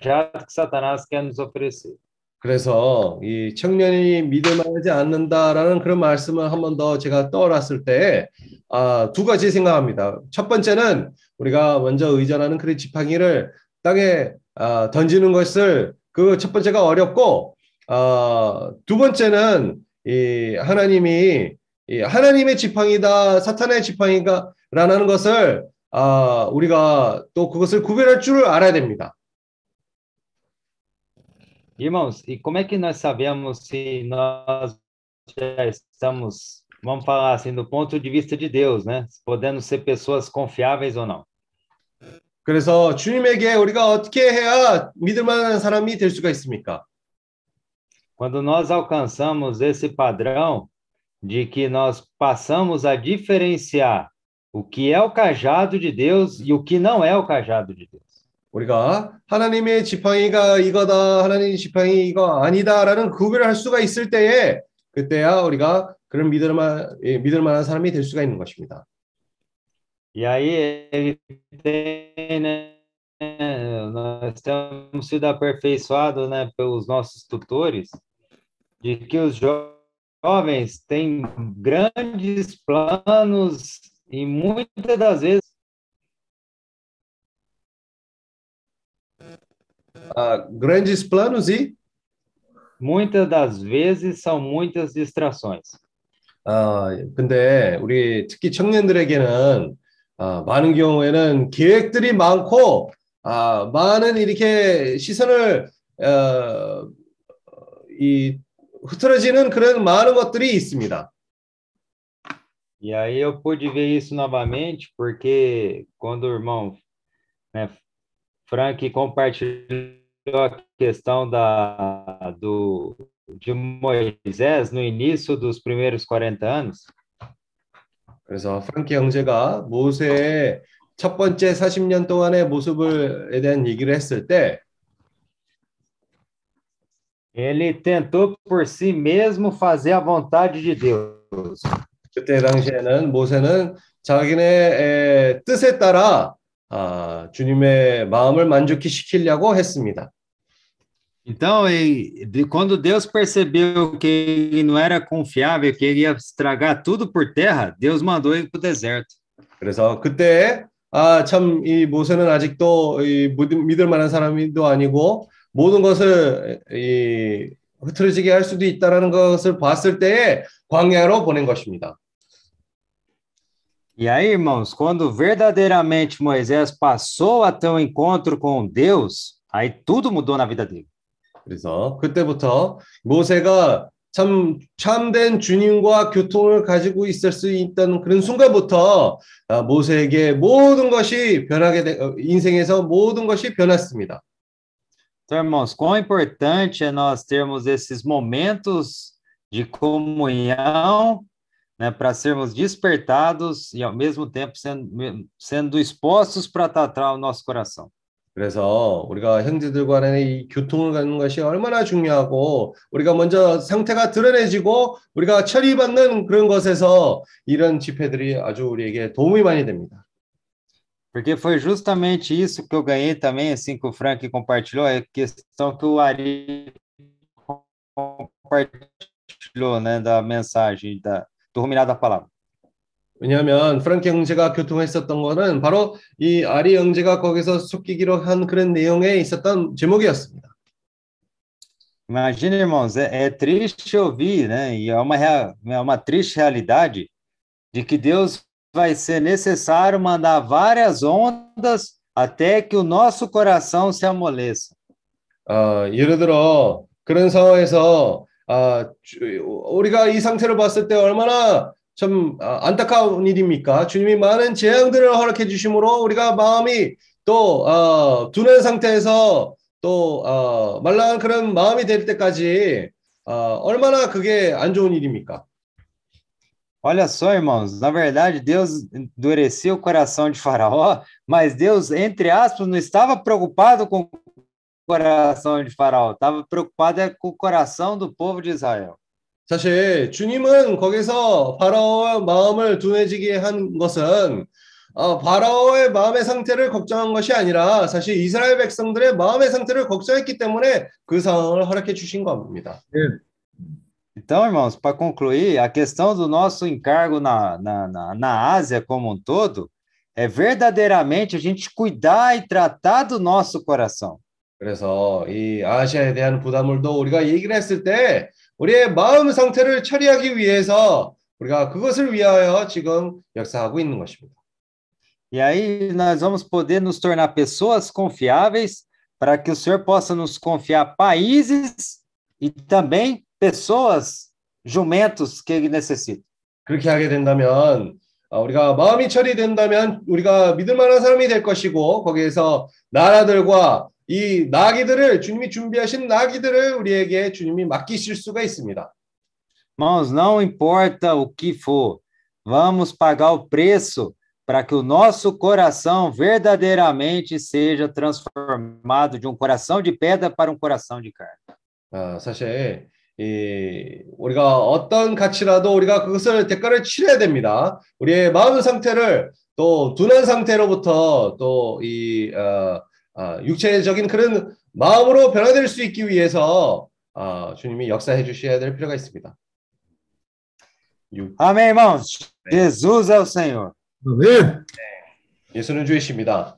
cajado que Satanás quer nos oferecer. 그래서 이 청년이 믿을 만하지 않는다라는 그런 말씀을 한 번 더 제가 떠올랐을 때, 아, 두 가지 생각합니다. 첫 번째는 우리가 먼저 의존하는 그런 지팡이를 땅에 아, 던지는 것을 그 첫 번째가 어렵고, 아, 두 번째는 이 하나님이 이 하나님의 지팡이다, 사탄의 지팡이가라는 것을 아, 우리가 또 그것을 구별할 줄을 알아야 됩니다. Irmãos, e como é que nós sabemos se nós já estamos, vamos falar assim, do ponto de vista de Deus, né? Podendo ser pessoas confiáveis ou não? 그래서 주님에게 우리가 어떻게 해야 믿을 만한 사람이 될 수가 있습니까? Quando nós alcançamos esse padrão de que nós passamos a diferenciar o que é o cajado de Deus e o que não é o cajado de Deus. 우리가 하나님의 지팡이가 이거다, 하나님의 지팡이 이거 아니다라는 구별을 할 수가 있을 때에 그때야 우리가 그런 믿을 만 예, 믿을 만한 사람이 될 수가 있는 것입니다. E aí ele tem, né, nós temos sido aperfeiçoados, né, pelos nossos tutores, de que os jo- jovens têm grandes planos e muitas das vezes 아, grandes planos e muitas das vezes são muitas distrações. 아, 근데 우리 특히 청년들에게는 아, 많은 경우에는 계획들이 많고 아, 많은 이렇게 시선을 어, 이 흐트러지는 그런 많은 것들이 있습니다. E aí eu pude ver isso novamente, porque quando o irmão né, Frank compartilhou a questão da, do, de Moisés no início dos primeiros 40 anos, 그래서 프랑키 형제가 모세의 첫 번째 40년 동안의 모습을에 대한 얘기를 했을 때 ele tentou por si mesmo fazer a vontade de Deus. 그때 당시에는 모세는 자기네 에, 뜻에 따라 아, 주님의 마음을 만족히 시키려고 했습니다. Então, e- de- quando Deus percebeu que ele não era confiável, que ele ia estragar tudo por terra, Deus mandou ele para o deserto. 그래서 그때 아, 참 이 모세는 아직도 이 믿- 믿을 만한 사람도 아니고 모든 것을 이 흐트러지게 할 수도 있다라는 것을 봤을 때에 광야로 보낸 것입니다. E aí, irmãos, quando verdadeiramente Moisés passou a ter um encontro com Deus, aí tudo mudou na vida dele. 그래서 그때부터 모세가 참 참된 주님과 교통을 가지고 있을 수 있던 그런 순간부터 아, 모세에게 모든 것이 변하게 되, 어, 인생에서 모든 것이 변했습니다. Então, irmãos, quão importante é nós termos esses momentos de comunhão, né, para sermos despertados e ao mesmo tempo sendo, sendo expostos para tratar o nosso coração. 그래서 우리가 형제들 간의 이 교통을 갖는 것이 얼마나 중요하고 우리가 먼저 상태가 드러내지고 우리가 처리받는 그런 것에서 이런 집회들이 아주 우리에게 도움이 많이 됩니다. Porque foi justamente isso que eu ganhei também, assim que o Frank compartilhou, é a questão que o Ari compartilhou, né, da mensagem, da, do ruminar da palavra. 왜냐하면 프랑키 형제가 교통했었던 거는 바로 이 아리 형제가 거기서 속기기로 한 그런 내용에 있었던 제목이었습니다. Imagina, irmãos, é, é triste ouvir, né, e é uma, rea- é uma triste realidade de que Deus vai ser necessário mandar várias ondas até que o nosso coração se amoleça. 아, 예를 들어 그런 상황에서 아, 주- 우리가 이 상태를 봤을 때 얼마나 참 아, 안타까운 일입니까? 주님이 많은 재앙들을 허락해 주심으로 우리가 마음이 또 어, 둔한 상태에서 또 어, 말랑한 그런 마음이 될 때까지 어, 얼마나 그게 안 좋은 일입니까? Olha só, irmãos, na verdade, Deus endureceu o coração de Faraó, mas Deus, entre aspas, não estava preocupado com o coração de Faraó, estava preocupado é com o coração do povo de Israel. 사실 주님은 거기서 바라오의 마음을 둔해지게 한 것은 어, 바라오의 마음의 상태를 걱정한 것이 아니라 사실 이스라엘 백성들의 마음의 상태를 걱정했기 때문에 그 상황을 허락해 주신 겁니다. Então, irmãos, para concluir, a questão do nosso encargo na, na, na, na Ásia como um todo é verdadeiramente a gente cuidar e tratar do nosso coração. 그래서 이 아시아에 대한 부담을도 우리가 얘기를 했을 때 우리의 마음 상태를 처리하기 위해서 우리가 그것을 위하여 지금 역사하고 있는 것입니다. E aí nós vamos poder nos tornar pessoas confiáveis para que o Senhor possa nos confiar países e também pessoas, jumentos que ele necessita. 그렇게 하게 된다면 어, 우리가 마음이 처리된다면 우리가 믿을 만한 사람이 될 것이고 거기에서 나라들과 이 나귀들을 주님이 준비하신 나귀들을 우리에게 주님이 맡기실 수가 있습니다. Irmãos, não importa o que for, vamos pagar o preço para que o nosso coração verdadeiramente seja transformado de um coração de pedra para um coração de carne. 아, 사실 이 우리가 어떤 가치라도 우리가 그것을 대가를 치러야 됩니다. 우리의 마음 상태를 또 둔한 상태로부터 또이 어, 어, 육체적인 그런 마음으로 변화될 수 있기 위해서 어, 주님이 역사해 주셔야 될 필요가 있습니다. 육- Amém, irmãos? Jesus é o Senhor. Amém? 예수는 주이십니다.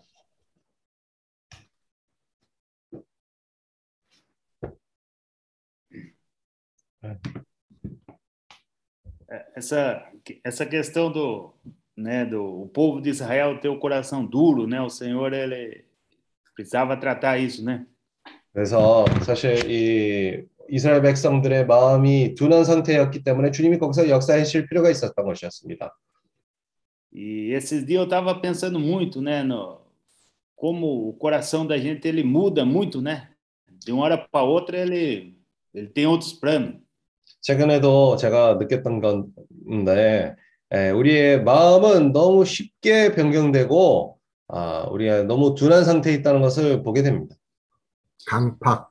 essa, essa questão do, né, do o povo de Israel ter o coração duro, né? O Senhor ele precisava tratar isso, né? 그래서 사실 이 이스라엘 백성들의 마음이 둔한 상태였기 때문에 주님이 거기서 역사하실 필요가 있었던 것이었습니다. E esses dias eu estava pensando muito, né, no como o coração da gente ele muda muito, né? De uma hora para outra ele ele tem outros planos. 최근에도 제가 느꼈던 건데 에, 우리의 마음은 너무 쉽게 변경되고 아, 우리가 너무 둔한 상태에 있다는 것을 보게 됩니다. 강팍.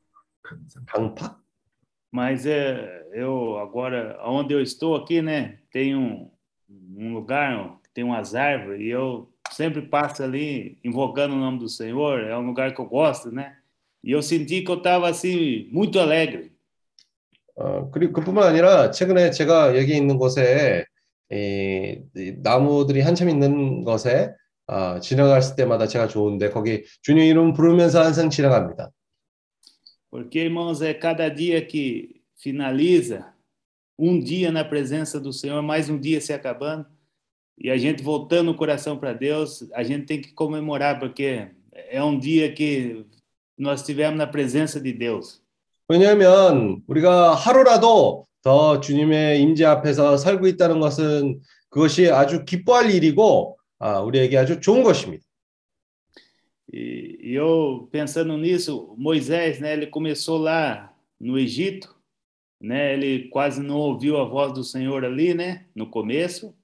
강팍? Mas é, eu agora, onde eu estou aqui, né, tem um, um lugar que tem umas árvores e eu sempre passo ali invocando o nome do Senhor. É um lugar que eu gosto, né? E eu senti que eu estava assim muito alegre. 어, 그리고 그뿐만 아니라 최근에 제가 여기 있는 곳에 이, 이 나무들이 한참 있는 것에 아, 지나갔을 때마다 제가 좋은데 거기 주님 이름 부르면서 항상 지나갑니다. Porque, irmãos, é cada dia que finaliza, um dia na presença do Senhor, mais um dia se acabando, e a gente voltando o coração para Deus, a gente tem que comemorar, porque é um dia que nós estivemos na presença de Deus. 왜냐하면 우리가 하루라도 더 주님의 임재 앞에서 살고 있다는 것은 그것이 아주 기뻐할 일이고 아, 우리에게 아주 좋은 것입니다. E, e eu pensando nisso, Moisés, né, ele começou lá no Egito, né, ele quase não ouviu a voz do Senhor ali, né, no começo,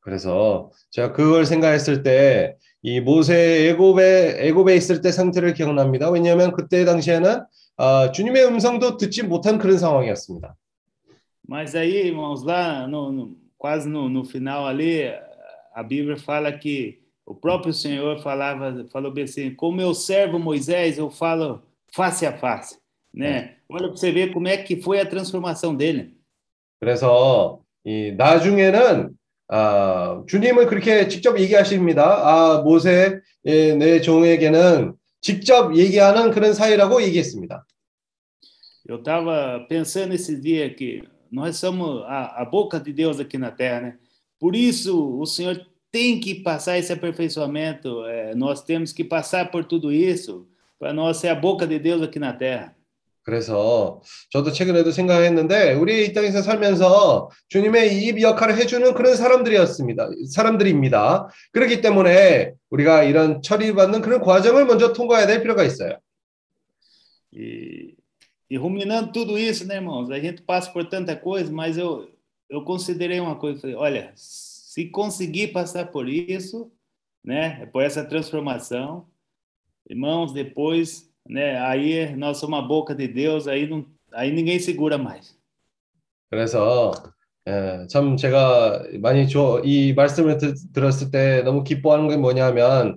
그래서 제가 그걸 생각했을 때 이 모세 애굽에 애굽에 있을 때 상태를 기억납니다. 왜냐하면 그때 당시에는 아, 주님의 음성도 듣지 못한 그런 상황이었습니다. Mas aí, irmãos, lá no, no- quase no, no final ali, a Bíblia fala que o próprio Senhor falava, falou bem assim, com meu servo Moisés eu falo face a face, né? Olha para você ver como é que foi a transformação dele. 그래서 이 나중에는 아, 주님을 그렇게 직접 얘기하십니다. 아, 모세 예, 내 종에게는 직접 얘기하는 그런 사이라고 얘기했습니다. Eu estava pensando esses dias que nós somos a, a boca de Deus aqui na terra, né? Por isso o Senhor tem que passar esse aperfeiçoamento, eh, nós temos que passar por tudo isso para nós ser a boca de Deus aqui na terra. 그래서 저도 최근에도 생각했는데 우리 이 땅에서 살면서 주님의 입 역할을 해주는 그런 사람들이었습니다. 사람들입니다. 그렇기 때문에 우리가 이런 처리받는 그런 과정을 먼저 통과해야 될 필요가 있어요. E, e ruminando tudo isso, né, irmãos? A gente passa por tanta coisa, mas eu, eu considerei uma coisa, falei, olha, se conseguir passar por isso, né, por essa transformação, irmãos, depois, né, aí nós somos a boca de Deus, aí não, aí ninguém segura mais. 그래서 예, 참 제가 많이 조, 이 말씀을 드, 들었을 때 너무 기뻐하는 게 뭐냐면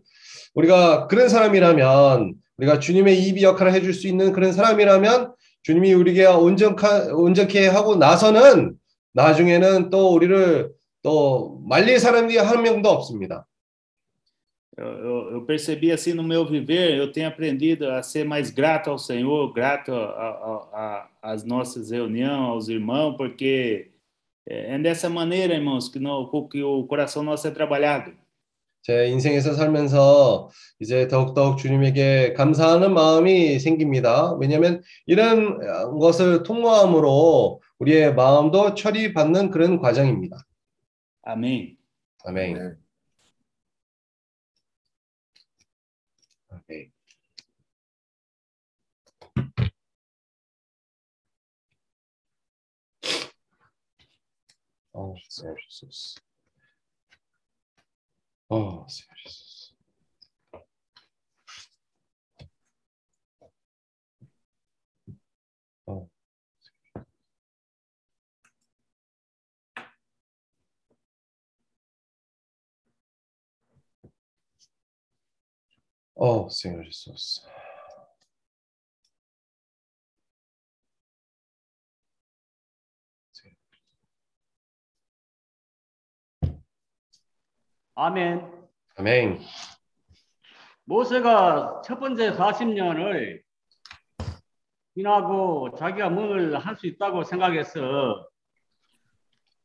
우리가 그런 사람이라면 우리가 주님의 입이 역할을 해줄 수 있는 그런 사람이라면 주님이 우리에게 온전하, 온전케 하고 나서는 나중에는 또 우리를 또 말릴 사람이 한 명도 없습니다. Eu, eu, eu percebi assim no meu viver, eu tenho aprendido a ser mais grato ao Senhor, grato a- a- a- às nossas reuniões, aos irmãos, porque é é dessa maneira, irmãos, que, não, que o coração nosso é trabalhado. 제 인생에서 살면서 이제 더욱더욱 주님에게 감사하는 마음이 생깁니다. 왜냐하면 이런 것을 통과함으로 우리의 마음도 처리받는 그런 과정입니다. Amém. 아멘. 네. 아멘. Oh, Senhor Jesus. Oh, Senhor Jesus. Oh. Oh, Senhor Jesus. 아멘. 아멘. 모세가 첫 번째 40년을 지나고 자기가 뭘할수 있다고 생각해서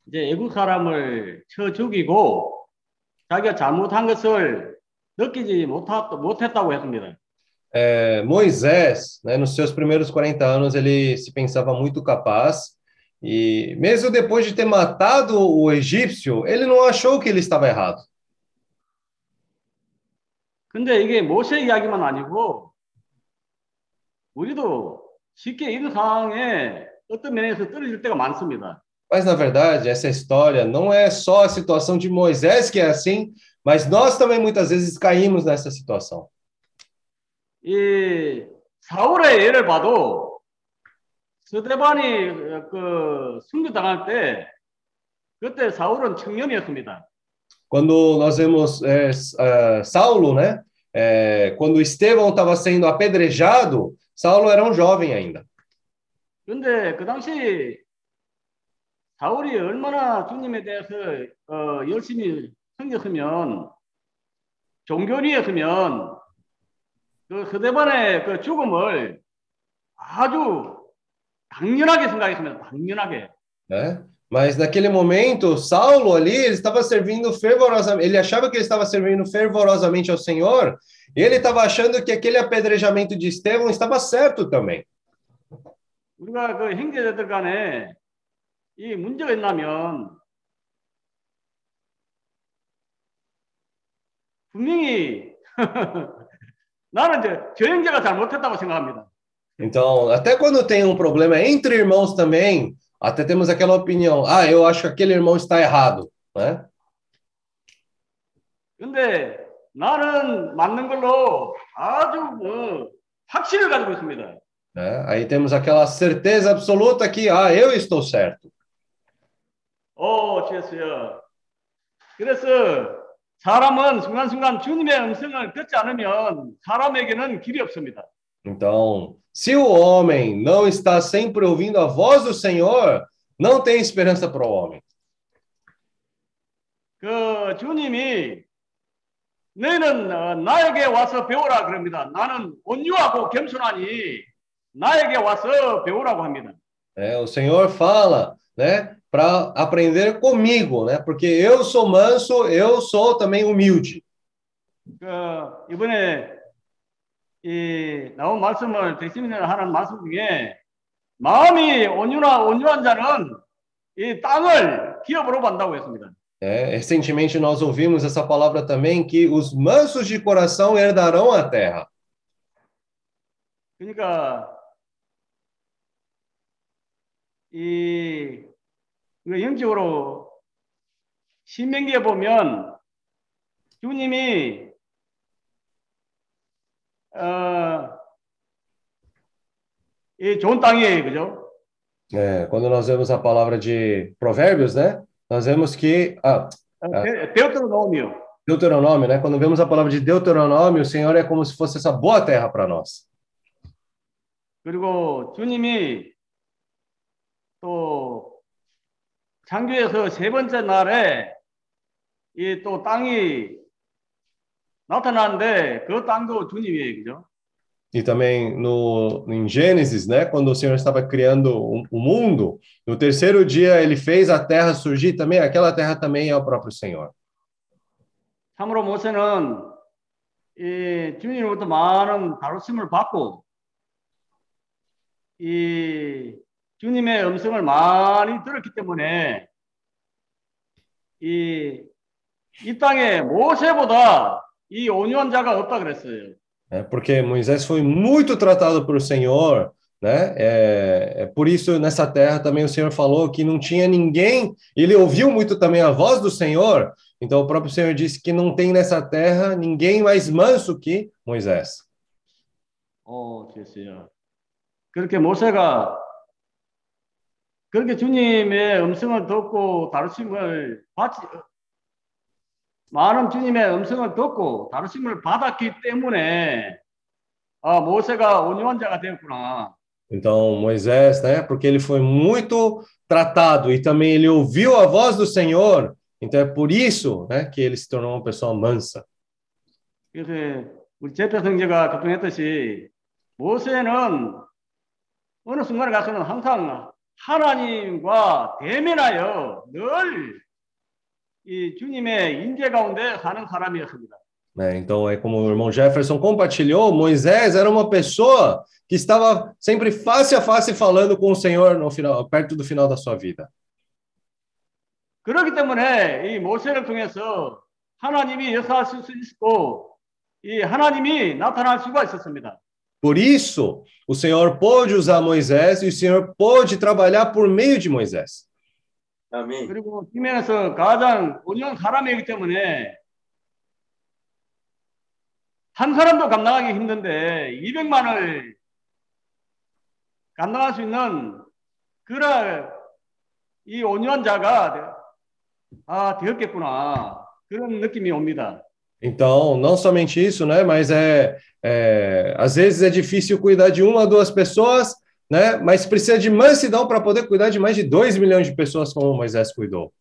이제 애국 사람을 쳐 죽이고 자기가 잘못한 것을 느끼지 못하, 못했다고 했습니다. É, Moisés, né, nos seus primeiros 40 anos, ele se pensava muito capaz, e mesmo depois de ter matado o egípcio, ele não achou que ele estava errado. 근데 이게 모세 이야기만 아니고 우리도 쉽게 이런 상황에 어떤 면에서 떨어질 때가 많습니다. Mas, na verdade, essa história não é só a situação de Moisés que é assim, mas nós também muitas vezes caímos nessa situação. 이 사울의 예를 봐도 스데반이 그 순교당할 때 그때 사울은 청년이었습니다. Quando nós vemos é, é, Saulo, né, É, quando Estevão estava sendo apedrejado, Saulo era um jovem ainda. 그런데 그 당시 사울이 얼마나 주님에 대해서 어, 열심히 섬겼으면 종교리였으면 그 스데반의 그 죽음을 아주 당연하게 생각했습니다. 당연하게. né? Mas naquele momento, Saulo ali, ele estava servindo fervorosamente, ele achava que ele estava servindo fervorosamente ao Senhor, e ele estava achando que aquele apedrejamento de Estevão estava certo também. 우리가 그 형제들 간에 이 문제가 있냐면 분명히 나는 이제 저 형제가 잘못했다고 생각합니다. Então, até quando tem um problema entre irmãos também, até temos aquela opinião, ah, eu acho que aquele irmão está errado, né? 근데 나는 맞는 걸로 아주 뭐 확신을 가지고 있습니다. né? Aí temos aquela certeza absoluta que, ah, eu estou certo. 어, 주였어요. 그래서 사람은 순간순간 주님의 음성을 듣지 않으면 사람에게는 길이 없습니다. Então, se o homem não está sempre ouvindo a voz do Senhor, não tem esperança para o homem. 그 주님이 너희는 어, 나에게 와서 배우라 그럽니다. 나는 온유하고 겸손하니 나에게 와서 배우라고 합니다. né? O Senhor fala, né, para aprender comigo, né? Porque eu sou manso, eu sou também humilde. 그 이번에 이 나온 말씀을 대시민을 하는 말씀 중에 마음이 온유나 온유한 자는 이 땅을 기업으로 받는다고 했습니다. né? Recentemente nós ouvimos essa palavra também que os mansos de coração herdarão a terra. 그러니까 이 영적으로 신명기에 보면 주님이 어, 이 좋은 땅이에요, 그죠? É, quando nós vemos a palavra de Provérbios, né? Nós vemos que ah, 어, 데- 데우트로노미요. Deuteronômio, né? Quando vemos a palavra de Deuteronômio, o Senhor é como se fosse essa boa terra para nós. 그리고 주님이 또 창조에서 세 번째 날에 이 또 땅이 나타나는데 그 땅도 주님이에요, 그죠? E também no em Gênesis, né, quando o Senhor estava criando o, o mundo, no terceiro dia ele fez a terra surgir também, aquela terra também é o próprio Senhor. 참으로 모세는 이 주님으로부터 많은 다루심을 받고 이 주님의 음성을 많이 들었기 때문에 이, 이 땅에 모세보다 이 온유한 자가 없다 그랬어요. né? Porque Moisés foi muito tratado pelo Senhor, né? É, é por isso nessa terra também o Senhor falou que não tinha ninguém, ele ouviu muito também a voz do Senhor, então o próprio Senhor disse que não tem nessa terra ninguém mais manso que Moisés. 어, 됐어요. 그렇게 모세가 그렇게 주님의 음성을 듣고 다루심을 받지 많은 주님의 음성을 듣고 다루심을 받았기 때문에 아, 모세가 온유한 자가 되었구나. Então, Moisés, né? Porque ele foi muito tratado e também ele ouviu a voz do Senhor. Então, é por isso, né, que ele se tornou uma pessoa mansa. 그래서 우리 제표 성제가 교통했듯이 모세는 어느 순간에 가서는 항상 하나님과 대면하여 늘 이 주님의 인재 가운데 사는 사람이었습니다. Né? Então, é como o irmão Jefferson compartilhou, Moisés era uma pessoa que estava sempre face a face falando com o Senhor no final, perto do final da sua vida. 그렇기 때문에 이 모세를 통해서 하나님이 역사하실 수 있고 이 하나님이 나타날 수가 있었습니다. Por isso, o Senhor pôde usar Moisés e o Senhor pôde trabalhar por meio de Moisés. Amém. 그리고 지면에서 가장 온유한 사람이기 때문에 한 사람도 감당하기 힘든데 200만을 감당할 수 있는 그런 이 온유한 자가 아 되었겠구나 그런 느낌이 옵니다. Então, não somente isso, né? Mas é, é às vezes é difícil cuidar de uma, duas pessoas, né? Mas precisa de mansidão para poder cuidar de mais de dois milhões de pessoas como Moisés cuidou.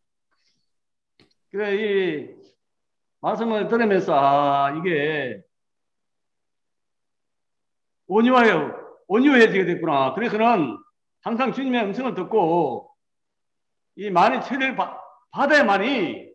그래 이 말씀을 들으면서 아 이게 온유하여 온유해지게 됐구나. 그래서는 항상 주님의 음성을 듣고 이 체를 받- 받아야만이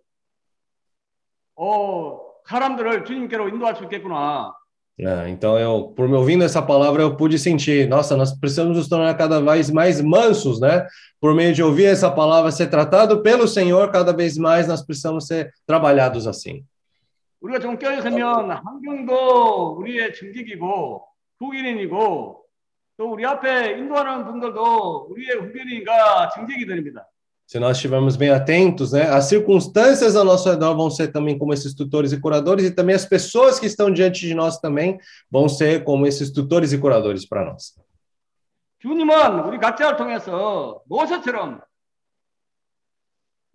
어 사람들을 주님께로 인도할 수 있겠구나. É, então, eu, por me ouvindo essa palavra, eu pude sentir, nossa, nós precisamos nos tornar cada vez mais mansos, né? Por meio de ouvir essa palavra ser tratado pelo Senhor, cada vez mais nós precisamos ser trabalhados assim. 우리가 좀 껴있으면 환경도 우리의 증기이고 후기인이고 또 우리 앞에 인도하는 분들도 우리의 후기인과 증기들입니다. Se nós estivermos bem atentos, né? As circunstâncias ao nosso redor vão ser também como esses tutores e curadores, e também as pessoas que estão diante de nós também vão ser como esses tutores e curadores para nós. 주님은 우리 각자를 통해서 모세처럼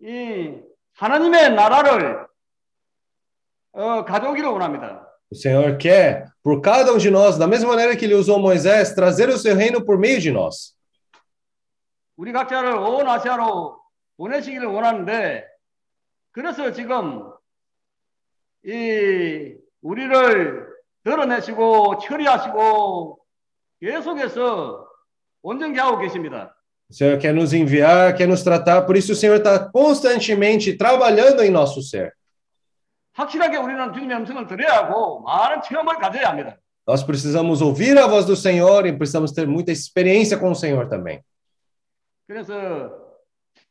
이 하나님의 나라를 어, 가져오기를 원합니다. O Senhor quer, por cada um de nós, da mesma maneira que ele usou Moisés, trazer o seu reino por meio de nós. 우리 각자를 온 아시아로 보내시기를 원하는데 그래서 지금 이 우리를 드러내시고 처리하시고 계속해서 온전케 하고 계십니다. O Senhor quer nos enviar, quer nos tratar, por isso o Senhor está constantemente trabalhando em nosso ser. 확실하게 우리는 주님의 음성을 들어야 하고 많은 체험을 가져야 합니다. Nós precisamos ouvir a voz do Senhor e precisamos ter muita experiência com o Senhor também. 그래서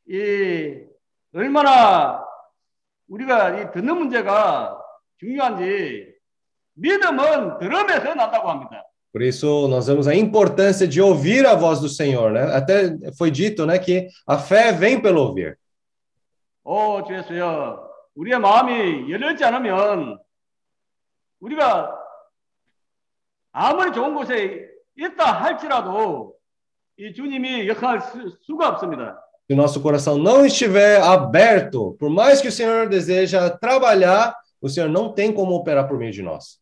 이 얼마나 우리가 이 듣는 문제가 중요한지 믿음은 들음에서 난다고 합니다. Por isso, nós vemos a importância de ouvir a voz do Senhor, né? Até foi dito, né, que a fé vem pelo ouvir. 오, 주 예수여, 우리의 마음이 열려있지 않으면 우리가 아무리 좋은 곳에 있다 할지라도 이 주님이 역할 수, 수가 없습니다. Se o nosso coração não estiver aberto, por mais que o Senhor deseja trabalhar, o Senhor não tem como operar por meio de nós.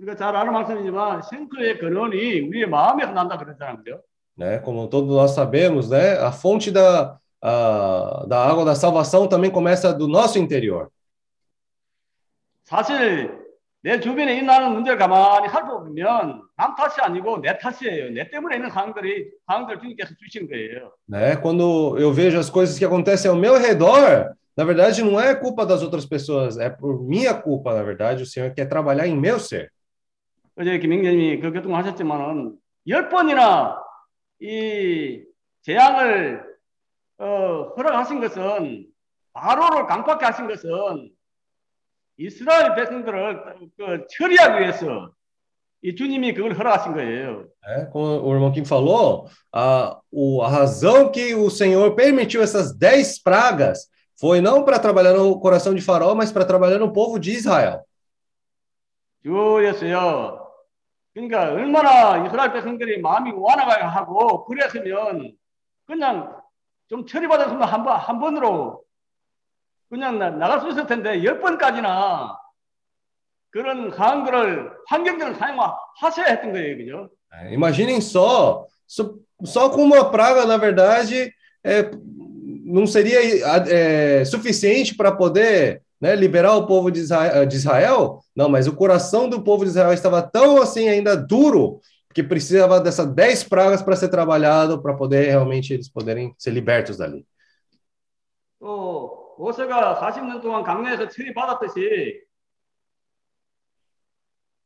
우리가 잘 아는 말씀이지만 생수의 근원이 우리의 마음에서 난다 그랬잖아요. 그죠? Né? Como todos nós sabemos, né? A fonte da, a, da água da salvação também começa do nosso interior. 사실 내 주변에 있는 문제를 가만히 살펴보면 남 탓이 아니고 내 탓이에요. 내 때문에 있는 상황들이 상황들 주님께서 주신 거예요. Né? Quando eu vejo as coisas que acontecem ao meu redor, na verdade não é culpa das outras pessoas, é por minha culpa, na verdade, o Senhor quer trabalhar em meu ser. 어제 김영재님이 그 교통하셨지만은 열 번이나 이 재앙을 어, 허락하신 것은 바로를 강팍하게 하신 것은 이스라엘 백성들을 그 처리하기 위해서 이 주님이 그걸 허락하신 거예요. É, como o irmão Kim falou, a, o, a razão que o Senhor permitiu essas dez pragas foi não para trabalhar no coração de Faraó, mas para trabalhar no povo de Israel. 주였어요. 그러니까 얼마나 이스라엘 백성들이 마음이 완화가 하고 그랬으면 그냥 좀 처리받았으면 한 번, 한 번으로 그냥 나, 나갈 수 있을 텐데 열 번까지나 그런 상황들을 환경들을 사용하셔야 했던 거예요. 그죠? É, imaginem só, só, só com uma praga, na verdade, é, não seria é, suficiente para poder né, liberar o povo de Israel, de Israel? Não, mas o coração do povo de Israel estava tão assim ainda duro que precisava dessas dez pragas para ser trabalhado, para poder realmente eles poderem ser libertos dali. 또 모세가 40년 동안 강내에서 처리받았듯이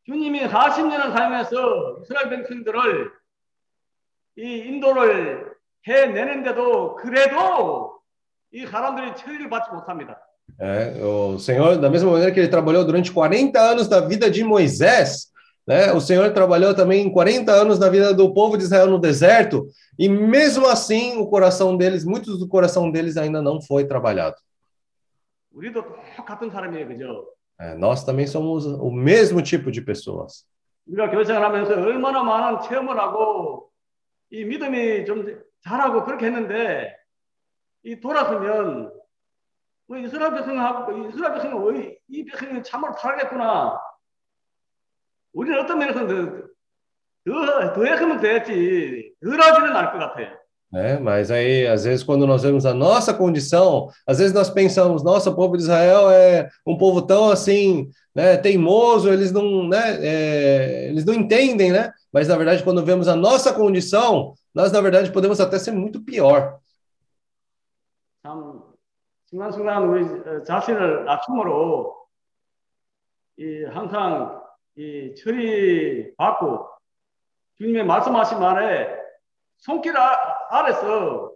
주님이 40년을 사용해서 이스라엘 백성들을 이 인도를 해내는데도 그래도 이 사람들이 처리를 받지 못합니다. É, o Senhor, da mesma maneira que ele trabalhou durante 40 anos da vida de Moisés, né, o Senhor trabalhou também 40 anos na vida do povo de Israel no deserto, e mesmo assim o coração deles, muitos do coração deles ainda não foi trabalhado. 우리도 똑같은 사람이에요, 그죠? É, nós também somos o mesmo tipo de pessoas. 우리가 교생하면서 얼마나 많은 체험을 하고 이 믿음이 좀 잘하고 그렇게 했는데 이 돌아서면 뭐 이스라엘 백성하고 이스라엘 백성은 왜이 백성이 참으로 살겠구나. 우리는 어떤 면에서는 더, 더 해하면 되지. 덜 하지는 않을 것 같아요. né? Mas aí, às vezes, quando nós vemos a nossa condição, às vezes nós pensamos, nossa, o povo de Israel é um povo tão assim, né, teimoso, eles não, né, é, eles não entendem, né? Mas na verdade, quando vemos a nossa condição, nós na verdade podemos até ser muito pior. 참 순간순간 우리 어, 자신을 낮춤으로 이 항상 이 처리 받고 주님의 말씀하신 말에 손길 아, 아래서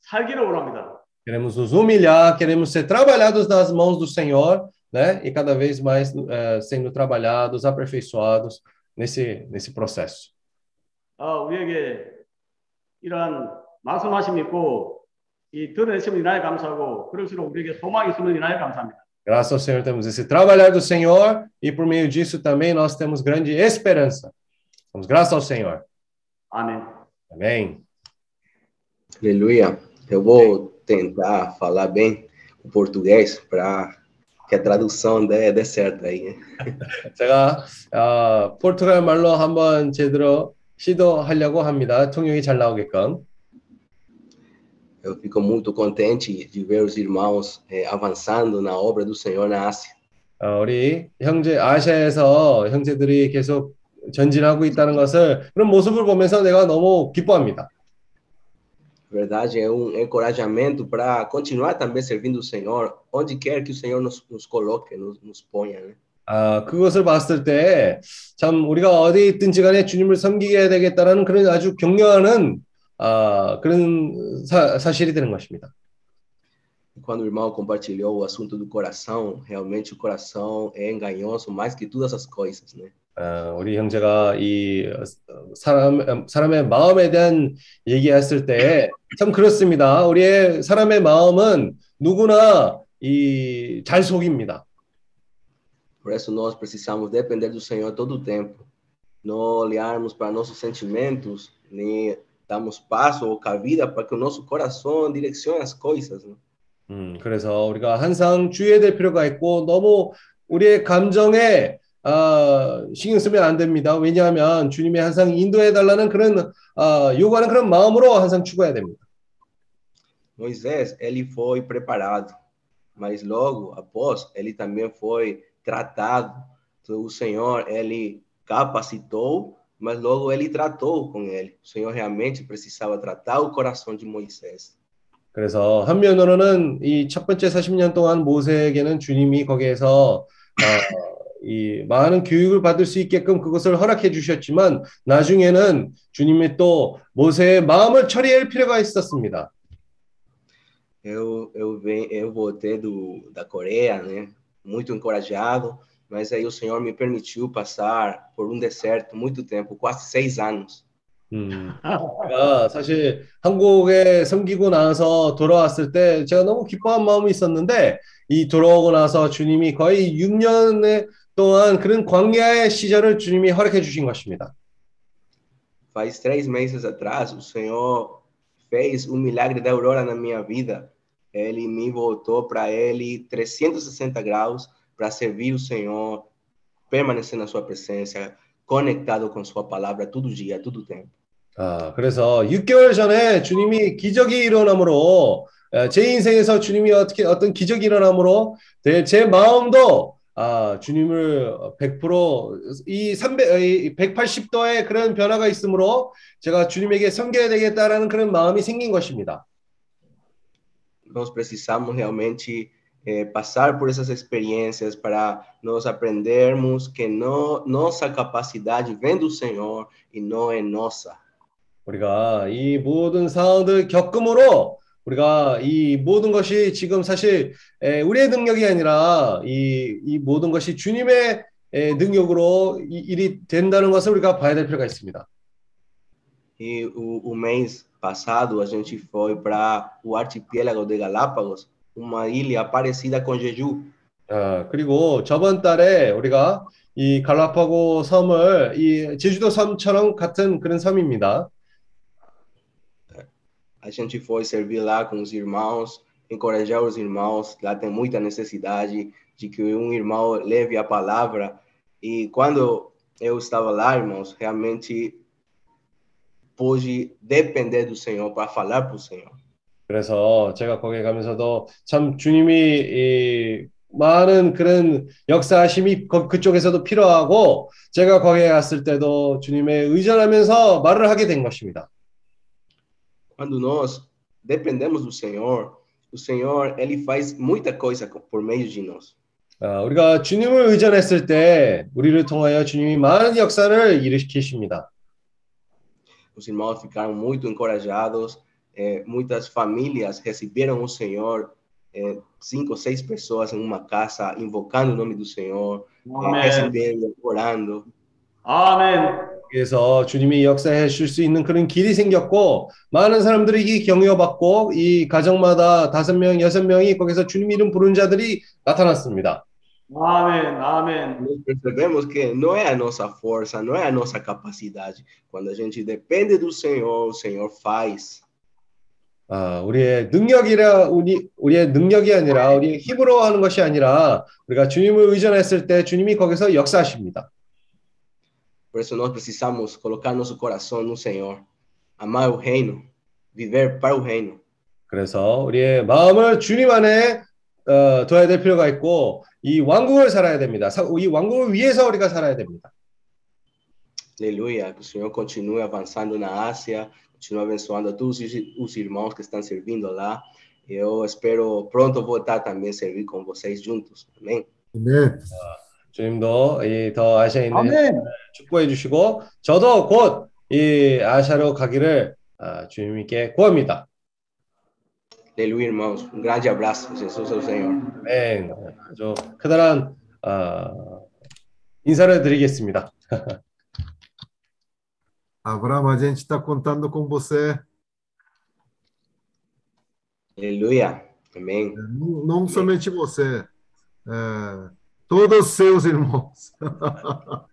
살기를 원합니다. Queremos nos humilhar, queremos ser trabalhados nas mãos do Senhor, né? E cada vez mais eh, sendo trabalhados, aperfeiçoados nesse nesse processo. 어, 우리에게 이러한 말씀하심이 있고 이 드러내심을 인하여 감사하고 그럴수록 우리에게 소망이 있음을 인하여 감사합니다. Graças ao Senhor temos esse trabalhar do Senhor e por meio disso também nós temos grande esperança. Damos graças ao Senhor. 아멘. Amém. Aleluia. Eu vou tentar falar bem o português para que a tradução dê, dê certo aí. 제가 어, 포르투갈 말로 한번 제대로 시도하려고 합니다. 통역이 잘 나오게끔. Eu fico muito contente de ver os irmãos eh, avançando na obra do Senhor na Ásia. 어, 우리 형제 아시아에서 형제들이 계속 전진하고 있다는 것을 그런 모습을 보면서 내가 너무 기뻐합니다. Na verdade, é um encorajamento para continuar também servindo o Senhor, onde quer que o Senhor nos, nos coloque, nos, nos ponha. Né? 아, 그것을 봤을 때 참 우리가 어디 있든지 간에 주님을 섬기게 되겠다라는 그런 아주 격려하는 아, 그런 사, 사실이 되는 것입니다. E Quando o irmão compartilhou o assunto do coração, realmente o coração é enganhoso mais que todas as coisas, né? 아, 우리 형제가 이 어, 사람 사람의 마음에 대한 얘기했을 때 참 그렇습니다. 우리의 사람의 마음은 누구나 이 잘 속입니다. Por isso nós precisamos depender do Senhor todo o tempo. Não olharmos para nossos sentimentos, nem darmos passo ou cabida para que o nosso coração direcione as coisas. Né? 음, 그래서 우리가 항상 주의해야 될 필요가 있고 너무 우리의 감정에 아, 신경 쓰면 안 됩니다. 왜냐하면 주님이 항상 인도해 달라는 그런 아, 요구하는 그런 마음으로 항상 추구해야 됩니다. Moisés, ele foi preparado, mas logo após, ele também foi tratado. Então, o Senhor, ele capacitou, mas logo ele tratou com ele. O Senhor realmente precisava tratar o coração de Moisés. 그래서 한면으로는 이 첫 번째 40년 동안 모세에게는 주님이 거기에서 어, 이 많은 교육을 받을 수 있게끔 그것을 허락해 주셨지만 나중에는 주님이 또 모세의 마음을 처리할 필요가 있었습니다. Eu, eu, venho, eu voltei do, da Coreia, né? Muito encorajado, mas aí o Senhor me permitiu passar por um deserto muito tempo, quase seis anos. 음, 제가 사실 한국에 섬기고 나서 돌아왔을 때 제가 너무 기뻐한 마음이 있었는데 이 돌아오고 나서 주님이 거의 6년 동안 그런 광야의 시절을 주님이 허락해 주신 것입니다. Faz três meses atrás, o Senhor fez um milagre da aurora na minha vida. Ele me voltou para Ele 360 graus para servir o Senhor, permanecer na Sua presença, conectado com Sua palavra todo dia, todo tempo. 아, 그래서 6개월 전에 주님이 기적이 일어남으로 에, 제 인생에서 주님이 어떻게 어떤 기적이 일어남으로 제, 제 마음도 아, 주님을 100%이 300, 이 180도의 그런 변화가 있으므로 제가 주님에게 섬겨야 되겠다라는 그런 마음이 생긴 것입니다. Nós precisamos realmente eh, passar por essas experiências para nós aprendermos que no, nossa capacidade vem do Senhor e não é nossa. 우리가 이 모든 상황들 겪음으로 우리가 이 모든 것이 지금 사실 에, 우리의 능력이 아니라 이, 이 모든 것이 주님의 에, 능력으로 이 일이 된다는 것을 우리가 봐야 될 필요가 있습니다. E o, o mês passado a gente foi para o arquipélago de Galápagos, uma ilha parecida com Jeju. 아, 그리고 저번 달에 우리가 이 갈라파고 섬을 이 제주도 섬처럼 같은 그런 섬입니다. A gente foi servir lá com os irmãos encorajar os irmãos. Lá tem muita necessidade de que um irmão leve a palavra. E quando eu estava lá, irmãos, realmente pude depender do Senhor para falar para o Senhor. 그래서 제가 거기에 가면서도 참 주님이 이 많은 그런 역사하심이 거- 그쪽에서도 필요하고 제가 거기에 갔을 때도 주님에 의존하면서 말을 하게 된 것입니다. Quando nós dependemos do Senhor, o Senhor, ele faz muita coisa co- por meio de nós. 아, 우리가 주님을 의존했을 때 우리를 통하여 주님이 많은 역사를 일으키십니다. Os irmãos ficaram muito encorajados. eh, muitas famílias receberam o Senhor. eh, cinco ou seis pessoas em uma casa invocando o nome do Senhor, eh, 아멘. recebendo, orando. 아 멘. 그래서 주님이 역사해 줄수 있는 그런 길이 생겼고 많은 사람들이 격려받고 이 가정마다 다섯 명, 여섯 명이 거기서 주님 이름 부른 자들이 나타났습니다. 아멘. 아멘. Nós percebemos que não é a nossa força, não é a nossa capacidade. Quando a gente depende do Senhor, o Senhor faz. 아, 우리의 능력이라 우리 우리의 능력이 아니라 우리의 힘으로 하는 것이 아니라 우리가 주님을 의존했을 때 주님이 거기서 역사하십니다. Por isso nós precisamos colocar nosso coração no Senhor, amar o reino, viver para o reino. 그래서 우리의 마음을 주님 안에 어, 둬야 될 필요가 있고 이 왕국을 살아야 됩니다. 사- 이 왕국을 위해서 우리가 살아야 됩니다. Aleluia. Que o Senhor continue avançando na Ásia, continue abençoando a todos os, os irmãos que estão servindo lá. Eu espero pronto voltar também a servir com vocês juntos. Amém. 네. 주님도 이 더 아시아에 있는 아멘. 축복해 주시고 저도 곧 이 아시아로 가기를 아, 주님께 구합니다. Aleluia, irmãos. Um grande abraço. Jesus é o Senhor. 네, 아주 크다란 어, 인사를 드리겠습니다. Abraão, a gente está contando com você. Aleluia. Amém. Não, não somente você, é, todos os seus irmãos.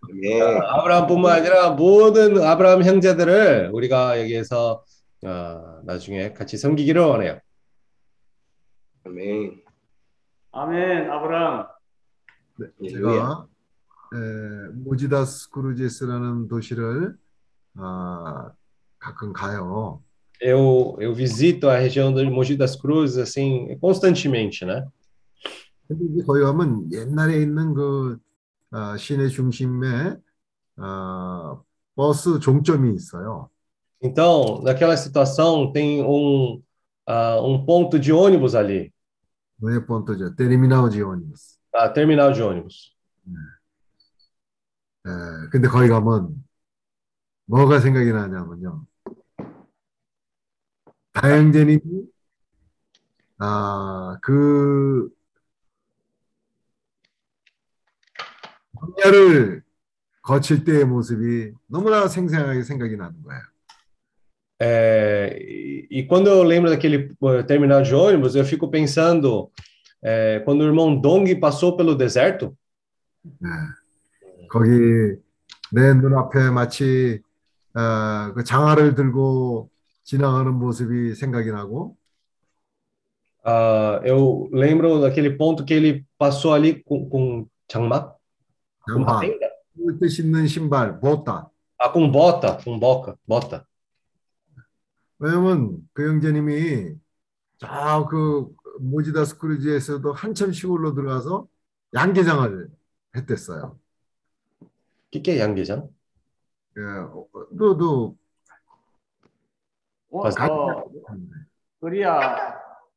Amém. 아브라함뿐만 아니라 모든 아브라함 형제들을 우리가 여기에서 어, 나중에 같이 섬기기를 원해요. Amém. 아멘. 아브라함. Aleluia. 제가 에, 모지다스 크루제스라는 도시를 아, 가끔 가요. Eu, eu visito a região de Mogi das Cruzes assim constantemente, né? 근데 거기 가면 옛날에 있는 그 아, 시내 중심에 아, 버스 종점이 있어요. Então, naquela situação tem um ah, um ponto de ônibus ali, 왜 본토죠? 테르미나오 지오니스. a terminal de ônibus. 에, 근데 거기 가면 뭐가 생각이 나냐면요. 다영제님이 아, 그 광야를 거칠 때의 모습이 너무나 생생하게 생각이 나는 거예요. É, e, e quando eu lembro daquele eh, terminal de ônibus, eu fico pensando eh, quando o irmão Dong passou pelo deserto, 거기 내 눈앞에 마치 어, 그 장화를 들고 지나가는 모습이 생각이 나고 ah, eu lembro daquele ponto que ele passou ali com, com 장 장화, tenda, 때 신는 신발, 보타. ah, com bota, com boca, bota. 왜냐면 그 형제님이 저그 모지다 스크루지에서도 한참 시골로 들어가서 양계장을 했댔어요. É 양계장? 예, 너도 어, 어,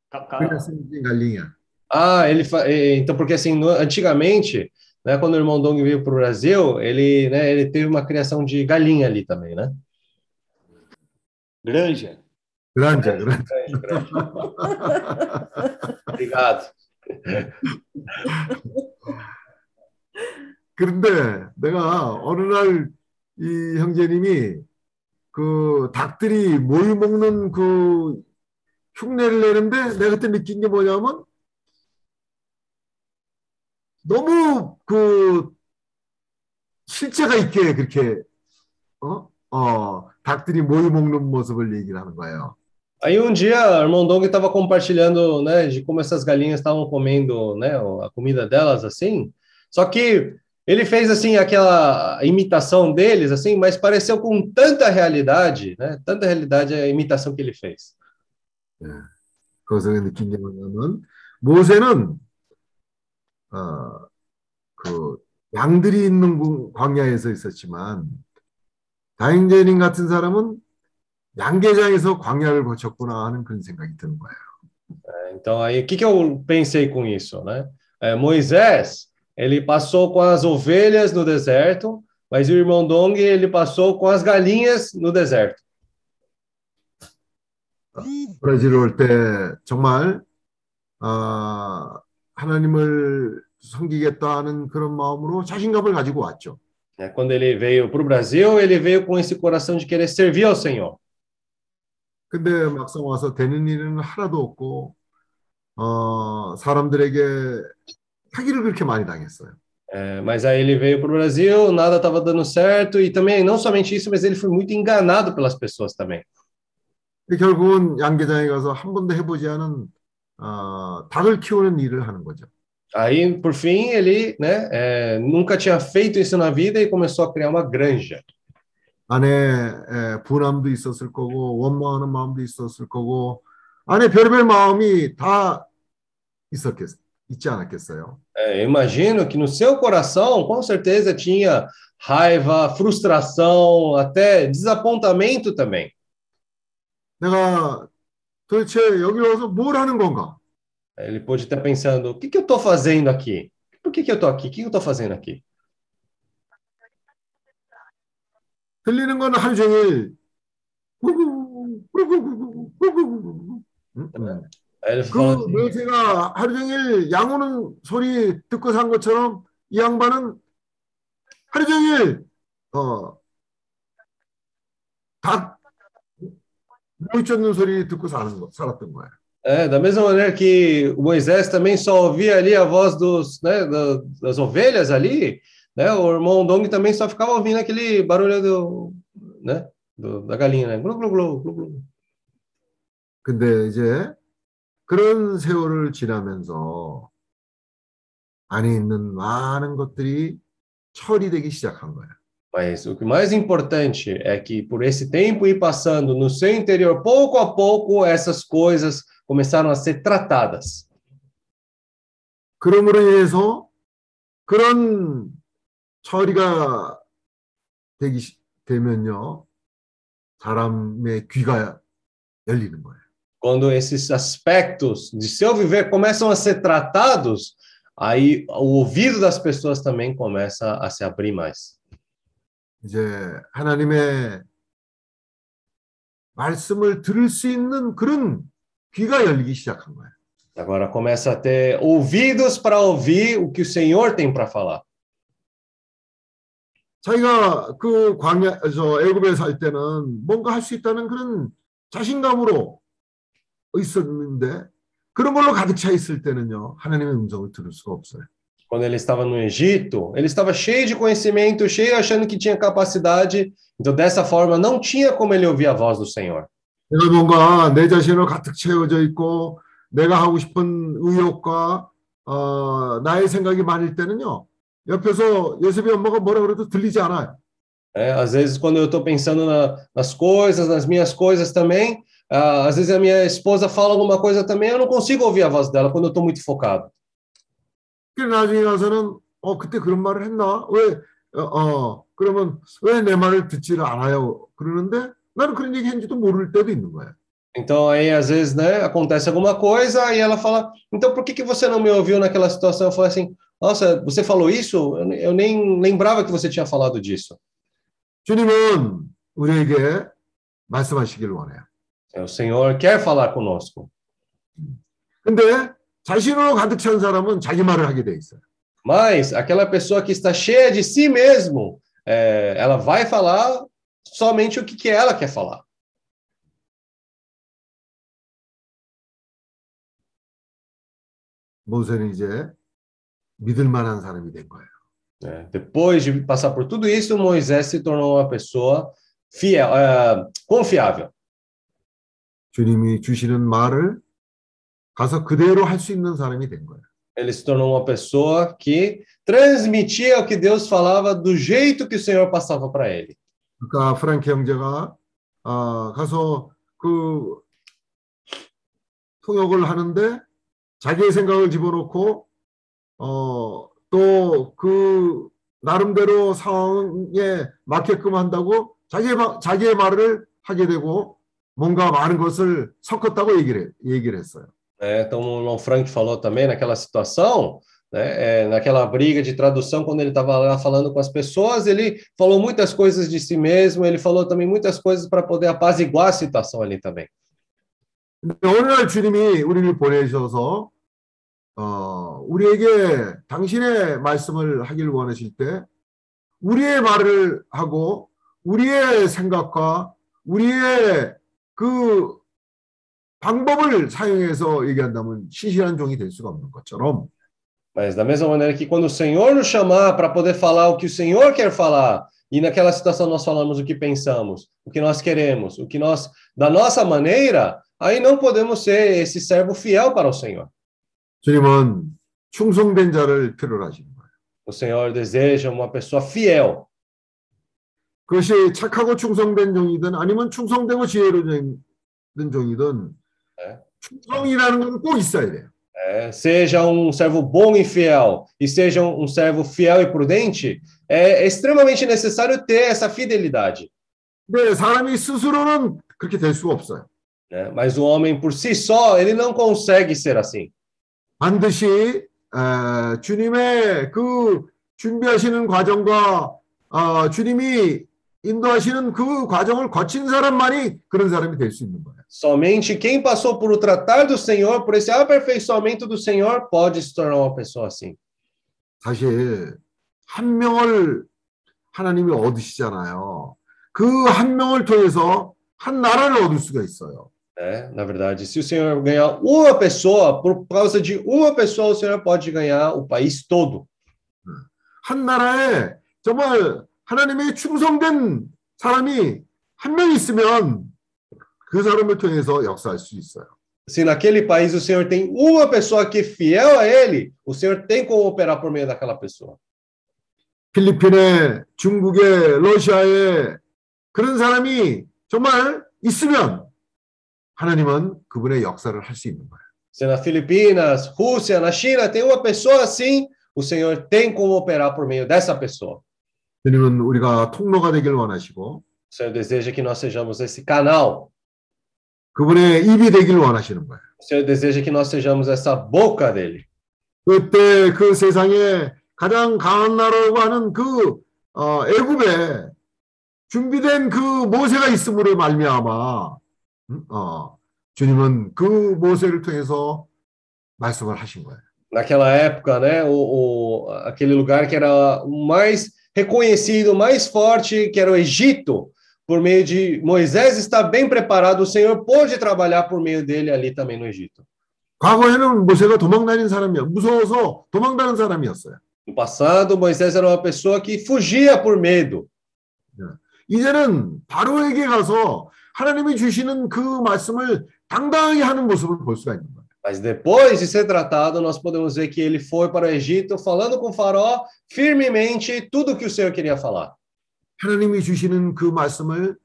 가까 그래서 갈링이야. Ah, ele fa... eh, então porque assim antigamente, né, quando o irmão Dong veio para o Brasil, ele, né, ele teve uma criação de galinha ali também, né? Granja. 그란자, 그란. Grande, grande. Obrigado. 그런데 내가 어느 날 이 형제님이 그 닭들이 뭘 먹는 그 흉내를 내는데 내가 그때 느낀 게 뭐냐면 너무 그 실체가 있게 그렇게 어? 어, 닭들이 뭘 먹는 모습을 얘기를 하는 거예요. Aí um dia, o irmão Dong estava compartilhando, né, de como essas galinhas estavam comendo, né, a comida delas, assim. Só que ele fez, assim, aquela imitação deles, assim, mas pareceu com tanta realidade, né, tanta realidade a imitação que ele fez. 거기서 느낀 게 뭐냐면 모세는 어, 그 양들이 있는 구- 광야에서 있었지만 다인제님 같은 사람은 양계장에서 광야를 거쳤구나 하는 그런 생각이 드는 거예요. Então, aí, o que, que eu pensei com isso, né? É, Moisés, ele passou com as ovelhas no deserto, mas o irmão Dong, ele passou com as galinhas no deserto. 브라질 올때 정말 아, 하나님을 섬기겠다 하는 그런 마음으로 자신감을 가지고 왔죠. né? Quando ele veio para o Brasil, ele veio com esse coração de querer servir ao Senhor. 근데 막상 와서 되는 일은 하나도 없고 어, 사람들에게 사기를 그렇게 많이 당했어요. É, mas aí ele veio para o Brasil, nada estava dando certo, e também, não somente isso, mas ele foi muito enganado pelas pessoas também. 결국은 양계장에 가서 한 번도 해보지 않은 어, 닭을 키우는 일을 하는 거죠. Aí, por fim, ele né, é, nunca tinha feito isso na vida e começou a criar uma granja. 안에 에, 분함도 있었을 거고 원망하는 마음도 있었을 거고 안에 별별 마음이 다 있었겠 있지 않았겠어요. É, eu imagino que no seu coração, com certeza, tinha raiva, frustração, até desapontamento também. 내가 도대체 여기 와서 뭘 하는 건가? Ele pode estar pensando: o que, que eu estou fazendo aqui? Por que, que eu estou aqui? O que, que eu estou fazendo aqui? 들리는 건 하루 종일 그 모세가 하루 종일 양 우는 소리 듣고 산 것처럼 이 양반은 하루 종일 어, 닭 물쫓는 소리 듣고 살았던 거야. É, da mesma maneira que Moisés também só ouvia ali a voz dos, né, da- das ovelhas ali, né? O irmão Dong também só ficava ouvindo aquele barulho do, né, do- da galinha, né? Glu, glu, glu, glu, glu. 근데 이제 그런 세월을 지나면서 안에 있는 많은 것들이 처리되기 시작한 거야. Mas o que mais importante é que por esse tempo ir passando no seu interior, pouco a pouco, essas coisas começaram a ser tratadas. 그러므로 인해서 그런 처리가 되기 시- 되면요 사람의 귀가 열리는 거예요. Quando esses aspectos de seu viver começam a ser tratados, aí o ouvido das pessoas também começa a se abrir mais. 이제 하나님의 말씀을 들을 수 있는 그런 귀가 열리기 시작한 거예요. Agora começa a ter ouvidos para ouvir o que o Senhor tem para falar. 자기가 그 광야 저 애굽에 살 때는 뭔가 할 수 있다는 그런 자신감으로 있었는데 그런 걸로 가득 차 있을 때는요 하나님의 음성을 들을 수가 없어요. Quando ele estava no Egito, ele estava cheio de conhecimento, cheio achando que tinha capacidade. Então, dessa forma, não tinha como ele ouvir a voz do Senhor. 내가 뭔가 내 자신으로 가득 채워져 있고 내가 하고 싶은 의욕과 어, 나의 생각이 많을 때는요 옆에서 요셉이 엄마가 뭐라 그래도 들리지 않아요. É, às vezes, quando eu estou pensando na- nas coisas, nas minhas coisas também, ah, às vezes a minha esposa fala alguma coisa também, eu não consigo ouvir a voz dela quando eu estou muito focado. 그래 나중에 가서는 어 그때 그런 말을 했나 왜 어, 어, 그러면 왜 내 말을 듣지를 않아요 그러는데 나는 그런 얘기 했는지도 모를 때도 있는 거예요. Então, aí, às vezes, né, acontece alguma coisa e ela fala: Então, por que, que você não me ouviu naquela situação? Eu falo assim: Nossa, você falou isso? Eu, eu nem lembrava que você tinha falado disso. 주님은 우리에게 말씀하시길 원해요. É, O Senhor quer falar conosco. 근데 자신으로 가득 찬 사람은 자기 말을 하게 돼 있어요. Mas aquela pessoa que está cheia de si mesmo, é, ela vai falar somente o que, que ela quer falar. 모세는 이제 믿을 만한 사람이 된 거예요. né? Depois de passar por tudo isso, Moisés se tornou uma pessoa fiel, é, confiável. 주님이 주시는 말을 가서 그대로 할 수 있는 사람이 된 거예요. Ele se tornou uma pessoa que transmitia o que Deus falava do jeito que o Senhor passava para ele. 그러니까 프랑키 형제가 아, 가서 그 통역을 하는데 자기의 생각을 집어넣고 어, 또 그 나름대로 상황에 맞게끔 한다고 자기의 마- 자기의 말을 하게 되고 뭔가 많은 것을 섞었다고 얘기를 해- 얘기를 했어요. né? Então, o Lon Frank falou também naquela situação, né? é, naquela briga de tradução, quando ele estava lá falando com as pessoas, ele falou muitas coisas de si mesmo, ele falou também muitas coisas para poder apaziguar a situação ali também. 근데 어느 날 주님이 우리를 보내셔서 어, 우리에게 당신의 말씀을 하길 원하실 때 우리의 말을 하고 우리의 생각과 우리의 그 방법을 사용해서 얘기한다면 신실한 종이 될 수가 없는 것처럼 Mas da mesma maneira que quando o Senhor nos chamar para poder falar o que o Senhor quer falar, e naquela situação nós falamos o que pensamos, o que nós queremos, o que nós, da nossa maneira, aí não podemos ser esse servo fiel para o Senhor. 주님은 충성된 자를 필요로 하시는 거예요. O Senhor deseja uma pessoa fiel. 그것이 착하고 충성된 종이든 아니면 충성되고 지혜로운 종이든 네. 충성이라는 건 꼭 있어야 돼요. É, seja um servo bom e fiel, e seja um servo fiel e prudente, é extremamente necessário ter essa fidelidade. 근데 사람이 스스로는 그렇게 될 수가 없어요. Né? Mas o homem por si só, ele não consegue ser assim. 반드시 에, 주님의 그 준비하시는 과정과 어, 주님이 인도하시는 그 과정을 거친 사람만이 그런 사람이 될 수 있는 거예요. Somente quem passou por o tratar do Senhor, por esse aperfeiçoamento do Senhor, pode se tornar uma pessoa assim. 사실 한 명을 하나님이 얻으시잖아요. 그 한 명을 통해서 한 나라를 얻을 수가 있어요. Né? Na verdade, se o Senhor ganhar uma pessoa, por causa de uma pessoa, o Senhor pode ganhar o país todo. 한 나라에 정말 하나님의 충성된 사람이 한 명 있으면 그 사람을 통해서 역사할 수 있어요. Se naquele país o Senhor tem uma pessoa que é fiel a Ele, o Senhor tem como operar por meio daquela pessoa. 필리핀에, 중국에, 러시아에 그런 사람이 정말 있으면 하나님은 그분의 역사를 할 수 있는 거예요. Se na Filipinas, Rússia, na China tem uma pessoa assim, o Senhor tem como operar por meio dessa pessoa. 주님은 우리가 통로가 되길 원하시고 O Senhor deseja que nós sejamos esse canal. 그분의 입이 되길 원하시는 거예요. O Senhor deseja que nós sejamos essa boca dele. 그때 그 세상에 가장 강한 나라라고 하는 그 어, 애굽에 준비된 그 모세가 있음으로 말미암아 음? 어, 주님은 그 모세를 통해서 말씀을 하신 거예요. Naquela época, né, o, o, aquele lugar que era o mais reconhecido, o mais forte, que era o Egito, por meio de Moisés estar bem preparado, o Senhor pôde trabalhar por meio dele ali também no Egito. 과거에는 모세가 도망다니는 사람이야. 무서워서 도망가는 사람이었어요. No passado, Moisés era uma pessoa que fugia por medo. 이제는 바로에게 가서 하나님이 주시는 그 말씀을 당당하게 하는 모습을 볼 수가 있는 거예요. Mas depois de ser tratado, nós podemos ver que ele foi para o Egito falando com o faraó firmemente tudo o que o Senhor queria falar. 하나님이 주시는 그 말씀을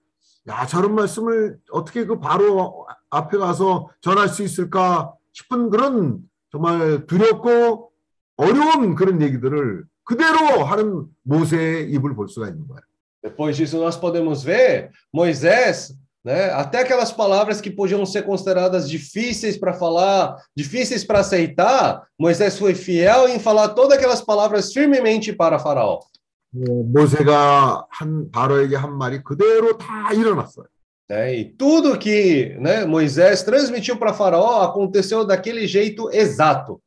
야 저런 말씀을 어떻게 그 바로 앞에 가서 전할 수 있을까 싶은 그런 정말 du렵고 어려운 그런 얘기들을 그대로 하는 모세의 입을 볼 수가 있는 거예요. Depois disso, nós podemos ver Moisés, né, até aquelas palavras que podiam ser consideradas difíceis para falar, difíceis para aceitar, Moisés foi fiel em falar todas aquelas palavras firmemente para Faraó. 어, 모세가 한 바로에게 한 말이 그대로 다 일어났어요. Né? E tudo que né, Moisés transmitiu para Faraó aconteceu daquele jeito exato.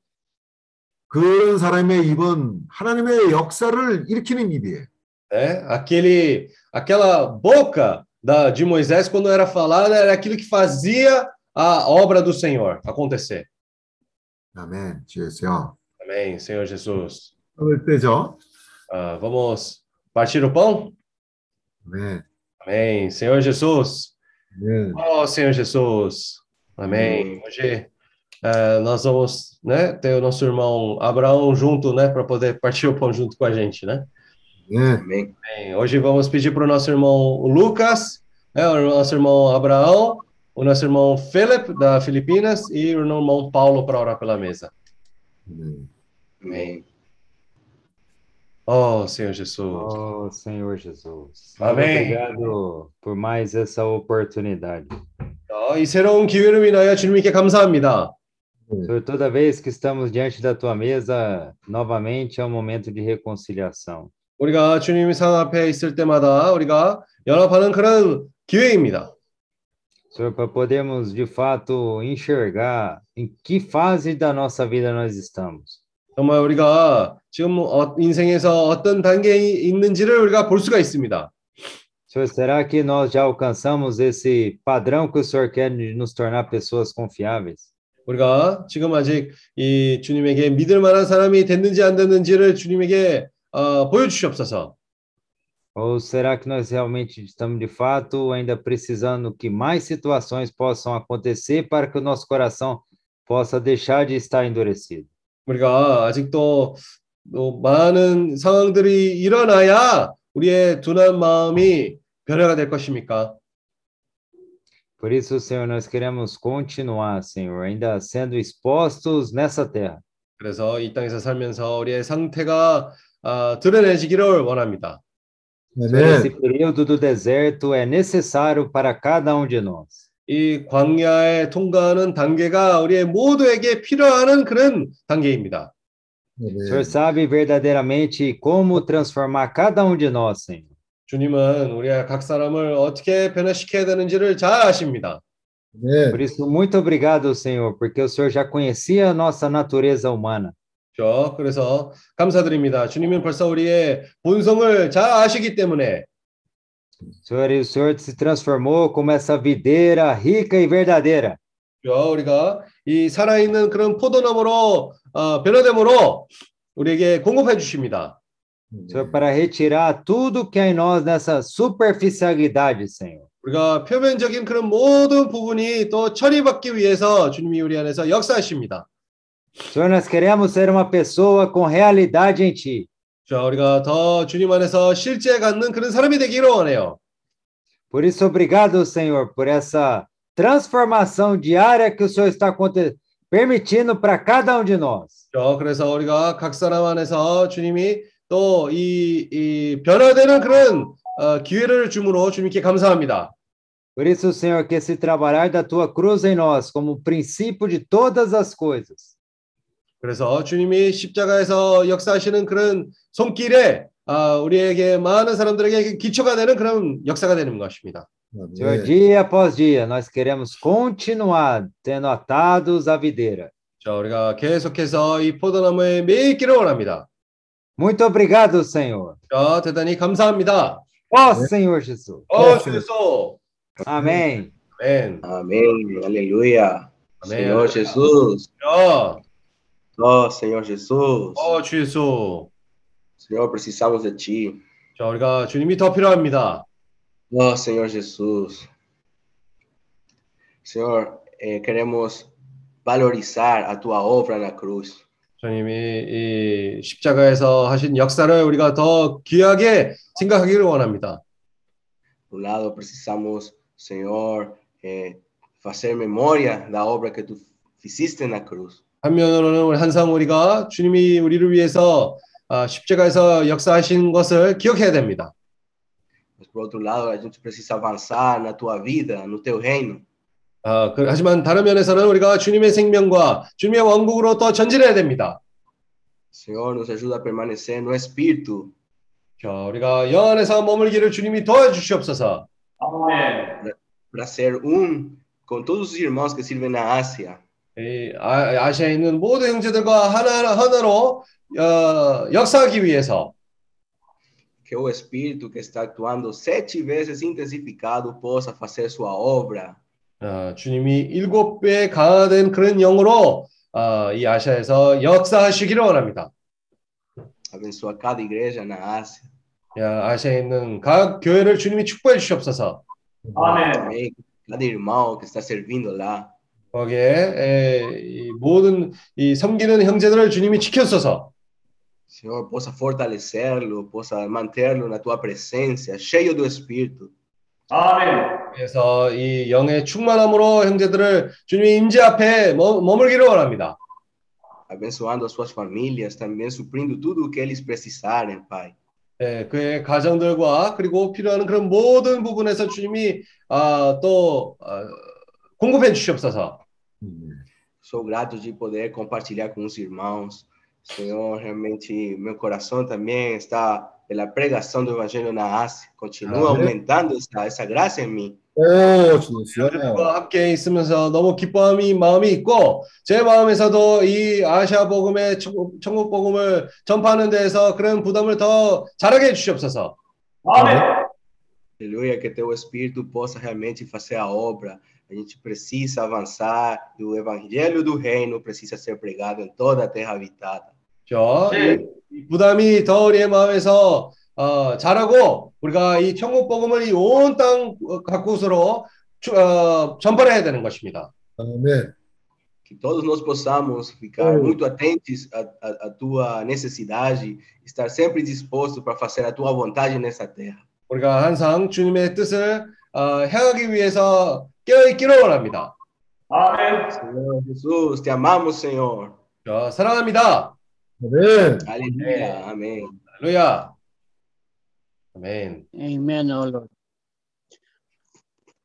그런 사람의 입은 하나님의 역사를 일으키는 입이에요. Né? Aquele, aquela boca da, de Moisés, quando era falada, era aquilo que fazia a obra do Senhor acontecer. Amém, Senhor. Amém, Senhor Jesus. Ah, vamos partir o pão? Amém. Amém, Senhor Jesus. Amém. Oh, Senhor Jesus. Amém. Hoje uh, nós vamos né, ter o nosso irmão Abraão junto, né, para poder partir o pão junto com a gente, né? É. Amém. Amém. Hoje vamos pedir para o nosso irmão Lucas, né, o nosso irmão Abraão, o nosso irmão Felipe, da Filipinas, e o irmão Paulo para orar pela mesa. Amém. Amém. Oh, Senhor Jesus. Oh, Senhor Jesus. Amém. Obrigado por mais essa oportunidade. Oh, e que é toda vez que estamos diante da tua mesa, novamente é um momento de reconciliação. 우리가 주님 상 앞에 있을 때마다 우리가 연합하는 그런 기회입니다. Senhor, para podermos de fato enxergar em que fase da nossa vida nós estamos. 정말 우리가 지금 어- 인생에서 어떤 단계에 있는지를 우리가 볼 수가 있습니다. Senhor, será que nós já alcançamos esse padrão que o Senhor quer de nos tornar pessoas confiáveis? 우리가 지금 아직 이 주님에게 믿을 만한 사람이 됐는지 안 됐는지를 주님에게 어, 보여주시옵소서. Ou será que nós realmente estamos de fato ainda precisando que mais situações possam acontecer para que o nosso coração possa deixar de estar endurecido? 우리가 아직도 또 많은 상황들이 일어나야 우리의 둔한 마음이 변화가 될 것입니까? Por isso, Senhor, nós queremos continuar, Senhor, ainda sendo expostos nessa terra. 그래서 이 땅에서 살면서 우리의 상태가 아, 드러내지기를 원합니다. Esse período do deserto é necessário para cada um de nós. 이 광야에 통과하는 단계가 우리의 모두에게 필요한 그런 단계입니다. O. Senhor sabe verdadeiramente como transformar cada um de nós, Senhor. 주님은 우리의 각 사람을 어떻게 변화시켜야 되는지를 잘 아십니다. Por isso, muito obrigado, Senhor, porque o Senhor já conhecia a nossa natureza humana. 그렇죠? 그래서 감사드립니다. 주님은 벌써 우리의 본성을 잘 아시기 때문에 Senhor, e o Senhor se transformou como essa videira rica e verdadeira. 그렇죠? 우리가 이 살아있는 그런 포도나무로 어, 변화됨으로 우리에게 공급해 주십니다. Senhor, para retirar tudo que há em nós nessa superficialidade, Senhor. 우리가 표면적인 그런 모든 부분이 또 처리받기 위해서 주님이 우리 안에서 역사하십니다. Senhor, nós queremos ser uma pessoa com realidade em Ti. 자, 우리가 더 주님 안에서 실제 갖는 그런 사람이 되기를 원해요. Por isso, obrigado, Senhor, por essa transformação diária que o Senhor está aconte- permitindo para cada um de nós. 자, 그래서 우리가 각 사람 안에서 주님이 또 이 이 변화되는 그런 어, 기회를 주므로 주님께 감사합니다. Por isso, Senhor, que esse trabalhar da Tua cruz em nós, como princípio de todas as coisas, 그래서 주님이 십자가에서 역사하시는 그런 손길에 아, 우리에게 많은 사람들에게 기초가 되는 그런 역사가 되는 것입니다. Senhor, Amém. dia após dia, nós queremos continuar tendo atados à videira. 자, 우리가 계속해서 이 포도나무에 매일 있기를 원합니다. Muito obrigado, Senhor. 자, 대단히 감사합니다. Ó Senhor Jesus. 어, 주소. Amém. 아멘. Amém. Aleluia. Amém. Senhor Jesus. 자, Oh, Senhor Jesus. 어, 주소. Senhor, precisamos de Ti. 자, 우리가 주님이 더 필요합니다. Oh, Senhor Jesus. Senhor, eh, queremos valorizar a Tua obra na cruz. 주님이 이 십자가에서 하신 역사를 우리가 더 귀하게 생각하기를 원합니다. Por um lado, precisamos, Senhor, eh, fazer memória da obra que Tu fizeste na cruz. 한면으로는 우리 항상 우리가 주님이 우리를 위해서 아, 십자가에서 역사하신 것을 기억해야 됩니다. Mas, por outro lado, a gente precisa avançar na Tua vida, no Teu reino. 아, 그- 하지만 다른 면에서는 우리가 주님의 생명과 주님의 왕국으로 또 전진해야 됩니다. Senhor, nos ajuda a permanecer no Espírito, 자, 우리가 영 안에서 머물기를 주님이 도와 주시옵소서. para ser um com todos os irmãos que servem na Ásia. 이 아, 아시아에 있는 모든 형제들과 하나 하나로 어, 역사하기 위해서 Que o Espírito que está actuando sete vezes intensificado possa fazer sua obra 어, 주님이 일곱 배 강화된 그런 영으로 어, 이 아시아에서 역사하시기를 원합니다. abençoa cada igreja na Ásia. 야, 아시아에 있는 각 교회를 주님이 축복해 주시옵소서. Que cada irmão que está servindo lá. 거기에 에, 이 모든 이 섬기는 형제들을 주님이 지켰어서 Senhor, possa fortalecê-lo, possa mantê-lo na tua presença, cheio do Espírito. 아멘. 그래서 이 영의 충만함으로 형제들을 주님의 임재 앞에 머, 머물기를 원합니다. abençoando as suas famílias, também suprindo tudo o que eles precisarem, Pai. 예, 그의 가정들과 그리고 필요한 그런 모든 부분에서 주님이 아, 또 아, 공급해 주시옵소서. Sou grato de poder compartilhar com os irmãos. Senhor, realmente meu coração também está pela pregação do Evangelho na Ásia. Continua Amém. aumentando essa, essa graça em mim. 오, 진짜. 여러분과 함께 있으면서 너무 기뻐함이 마음이 있고 제 마음에서도 이 아시아 복음의 천국, 천국 복음을 전파하는 데에서 그런 부담을 더 잘하게 해 주시옵소서. 아멘. Aleluia, que teu Espírito possa realmente fazer a obra. A gente precisa avançar e o Evangelho do Reino precisa ser pregado em toda a terra habitada. 저 네. 이 부담이 더 우리의 마음에서 어, 잘하고 우리가 이 천국 복음을 이 온 땅 각곳으로 추- 어, 전파해야 되는 것입니다. 아멘. Que todos nós possamos ficar Amém. muito atentos à, à, à tua necessidade, estar sempre disposto para fazer a tua vontade nessa terra. 우리가 항상 주님의 뜻을 어, 행하기 위해서 깨어 있기를 원합니다. 아멘. Senhor Jesus, te amamos, Senhor. 저 사랑합니다. 아멘. Aleluia, amém. 할렐루야. 아멘. Amen, oh Lord.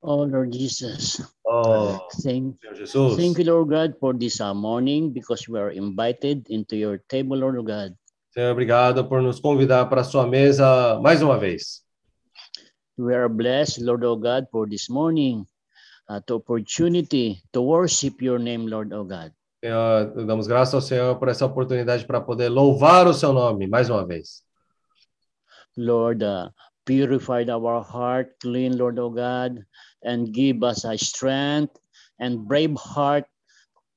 Oh Lord Jesus, 어, thank, Senhor Jesus. thank you, Lord God, for this uh, morning because we are invited into your table, Lord God. Senhor, obrigado por nos convidar para a sua mesa mais uma vez. We are blessed, Lord oh God, for this morning, uh, the opportunity to worship your name, Lord oh God. Senhor, damos graças ao Senhor por essa oportunidade para poder louvar o seu nome mais uma vez. Lord, uh, purify our heart, clean, Lord oh God, and give us a strength and brave heart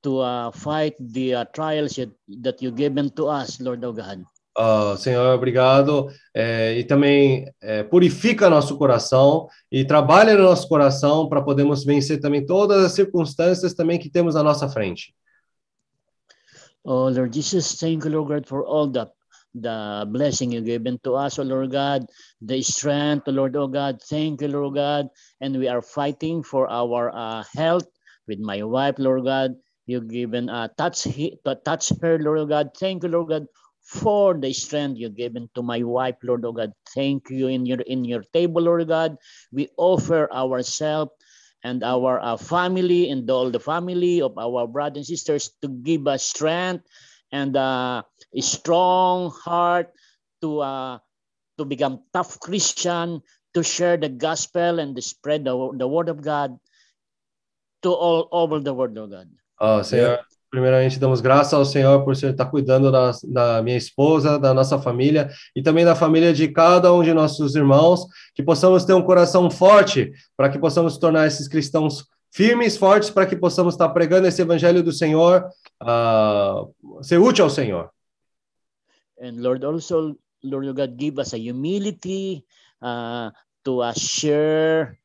to uh, fight the uh, trials that, that you given to us, Lord oh God. Ah, Senhor, obrigado. É, e também é, purifica nosso coração e trabalha no nosso coração para podermos vencer também todas as circunstâncias também que temos à nossa frente. Oh Lord Jesus, thank you, Lord God, for all the the blessing you given to us, oh Lord God, the strength, oh Lord, oh God, thank you, Lord God, and we are fighting for our uh, health with my wife, Lord God. You given uh, touch touch her, Lord God. Thank you, Lord God, for the strength you've given to my wife, Lord oh God. Thank you in your in your table, Lord God. We offer ourselves and our uh, family and all the family of our brothers and sisters to give us strength and uh, a strong heart to uh, to become tough Christian, to share the gospel and to spread the, the word of God to all over the world, Lord God. Ah, Senhor, primeiramente damos graças ao Senhor por estar cuidando da, da minha esposa, da nossa família e também da família de cada um de nossos irmãos, que possamos ter um coração forte para que possamos tornar esses cristãos firmes, fortes, para que possamos estar pregando esse evangelho do Senhor, ah, ser útil ao Senhor. And Lord, also, Lord God, give us a humility uh, to uh, share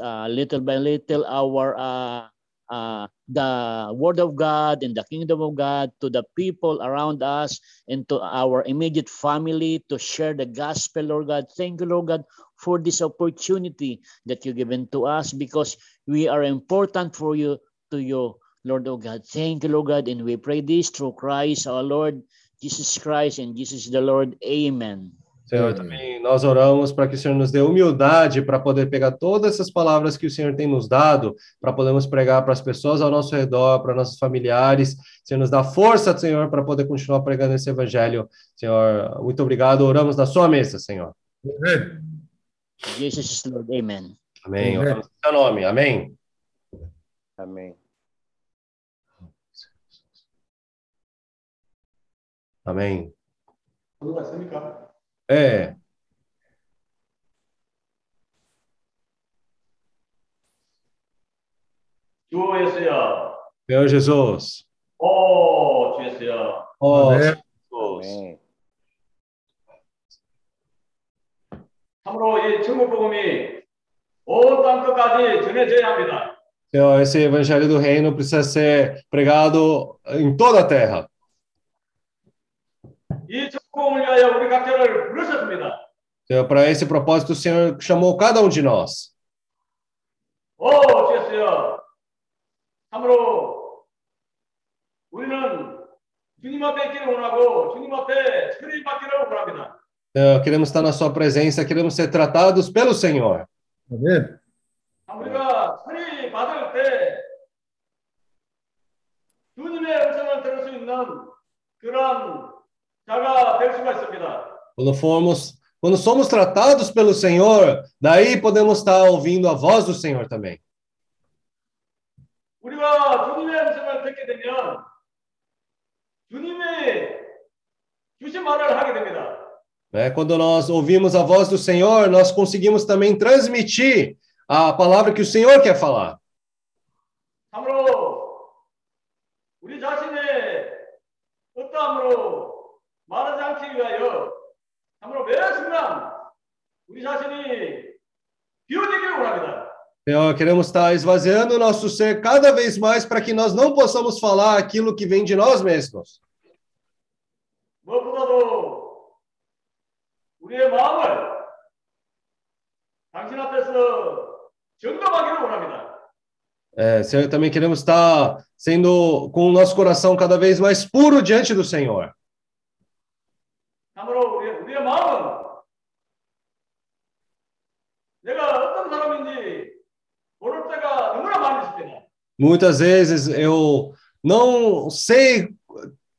uh, little by little our uh, uh, the word of God and the kingdom of God to the people around us and to our immediate family to share the gospel, Lord God. Thank you, Lord God, for this opportunity that you've given to us because we are important for you, to you, Lord oh God. Thank you, Lord God, and we pray this through Christ our Lord, Jesus Christ, and Jesus the Lord. Amen. Senhor, uhum. também nós oramos para que o Senhor nos dê humildade para poder pegar todas essas palavras que o Senhor tem nos dado, para podermos pregar para as pessoas ao nosso redor, para nossos familiares. Senhor, nos dá força, Senhor, para poder continuar pregando esse evangelho. Senhor, muito obrigado. Oramos na sua mesa, Senhor. Jesus Lord, amen. Amém. Oramos no seu nome. Amém. Amém. Amém. Amém. É. 주 예수여. Senhor Jesus. 오, 주 예수여. Oh, 아멘. Jesus. 참으로 이 천국 복음이 온 땅 끝까지 전해져야 합니다. Senhor, esse evangelho do reino precisa ser pregado em toda a terra. 이 축복을 위하여 우리 각자를 부르셨습니다. Senhor, para esse propósito, o Senhor chamou cada um de nós. 오, 주였어요. 참으로 우리는 주님 앞에 있기를 원하고 주님 앞에 처리 받기를 원합니다. Senhor, queremos estar na Sua presença, queremos ser tratados pelo Senhor. 아멘. 참 우리가 처리 받을 때 주님의 음성을 들을 수 있는 그런 Quando formos, quando somos tratados pelo Senhor, daí podemos estar ouvindo a voz do Senhor também. 우리가 주님의 음성을 듣게 되면 주님이 주신 말을 하게 됩니다. Né? Quando nós ouvimos a voz do Senhor, nós conseguimos também transmitir a palavra que o Senhor quer falar. 참으로 우리 자신의 어떠함으로 말하지 않기 위하여 참으로 매 순간 우리 자신이 비워지기를 원합니다. Senhor, queremos estar esvaziando o nosso ser cada vez mais para que nós não possamos falar aquilo que vem de nós mesmos. 무엇보다도 우리의 마음을 당신 앞에서 점검하기를 원합니다. É, Senhor, também queremos estar sendo com o nosso coração cada vez mais puro diante do Senhor. 참으로 우리, 우리의 마음은 내가 어떤 사람인지 모를 때가 너무나 많이 있습니다. Muitas vezes eu não sei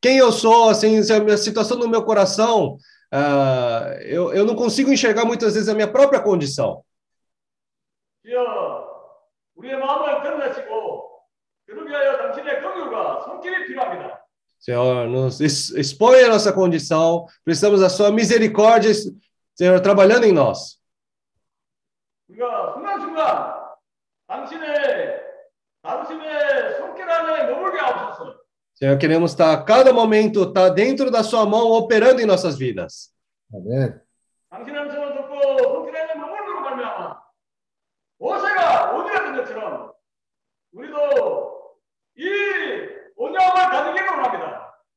quem eu sou, assim, se a minha situação no meu coração, ah, eu, eu não consigo enxergar muitas vezes a minha própria condição. 주여 우리의 마음을 드러내시고 그러기 위하여 당신의 긍휼과 손길이 필요합니다. Senhor, nos ex- expõe a nossa condição, precisamos da sua misericórdia, Senhor, trabalhando em nós. 우리가 순간순간 당신의 당신의 손길 안에 머물게 하옵소서. Senhor, queremos estar a cada momento, estar dentro da sua mão, operando em nossas vidas. 아멘. 당신의 음성을 듣고 손길 안에 머물므로 말미암아 모세가 온유했던 것처럼 우리도 이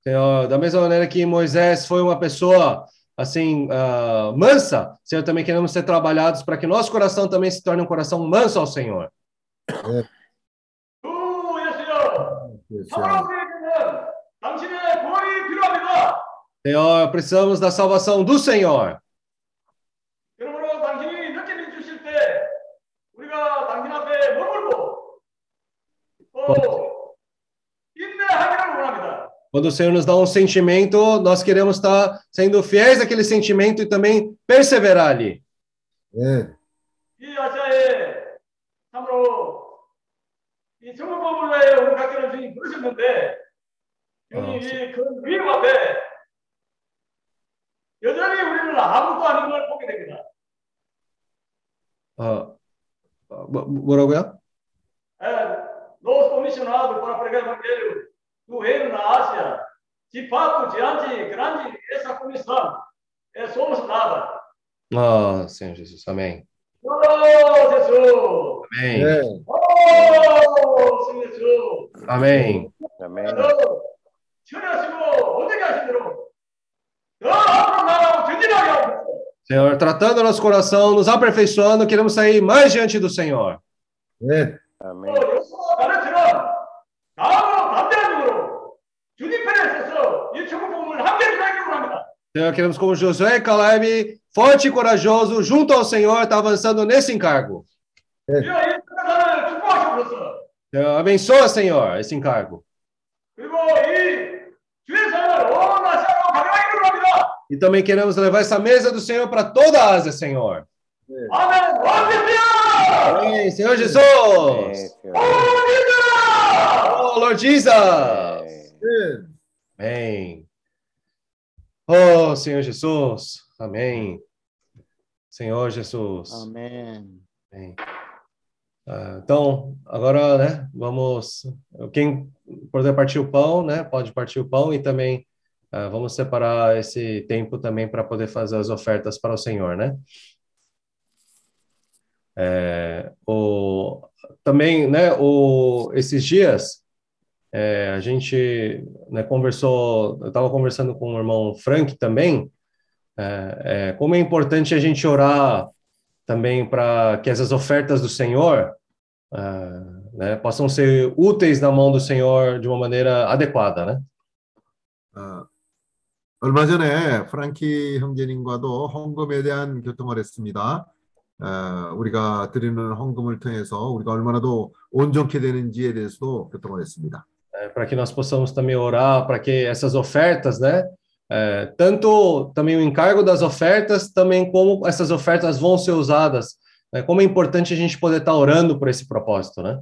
Senhor, da mesma maneira que Moisés foi uma pessoa assim uh, mansa, Senhor, também queremos ser trabalhados para que nosso coração também se torne um coração manso ao Senhor. É. Senhor, precisamos da salvação do Senhor. Quando o Senhor nos dá um sentimento, nós queremos estar sendo fiéis àquele sentimento e também perseverar ali. 네. 이 아시아에 참으로 이 정부법을 위하여 우리 각자를 주님 부르셨는데 주님 어, 이그 위험 앞에 여전히 우리는 아무것도 아닌 걸 보게 됩니다. Ah, ah, mo- 뭐라고요? É, nós comissionados para pregar o evangelho do reino na Ásia. De fato, diante grande essa comissão, é somos nada. Ah, oh, Senhor Jesus, amém. Oh, Jesus! Amém. amém. Oh, Senhor Jesus! Amém. Amém. Senhor, tratando nosso coração, nos aperfeiçoando, queremos sair mais diante do Senhor. É. Amém. Então, queremos como Josué Caleb, forte e corajoso, junto ao Senhor, está avançando nesse encargo. É. Então, abençoa, Senhor, esse encargo. E também queremos levar essa mesa do Senhor para toda a Ásia, Senhor. Amém. Senhor Jesus. Oh, Lord Jesus. Amém. Oh, Senhor Jesus. Amém. Senhor Jesus. Amen. Amém. Ah, então, agora, né, vamos. Quem puder partir o pão, né, pode partir o pão e também ah, vamos separar esse tempo também para poder fazer as ofertas para o Senhor, né? É, o, também, né, o, esses dias, é, a gente né, conversou, eu estava conversando com o irmão Frank também, é, é, como é importante a gente orar também para que essas ofertas do Senhor é, né, possam ser úteis na mão do Senhor de uma maneira adequada, né? 어, 얼마 전에 프랑키 형제님과도 헌금에 대한 교통을 했습니다. 어, 우리가 드리는 헌금을 통해서 우리가 얼마나 더 온전케 되는지에 대해서도 교통을 했습니다. É, para que nós possamos também orar para que essas ofertas, né, é, tanto também o encargo das ofertas, também como essas ofertas vão ser usadas, né, como é importante a gente poder estar orando por esse propósito, né?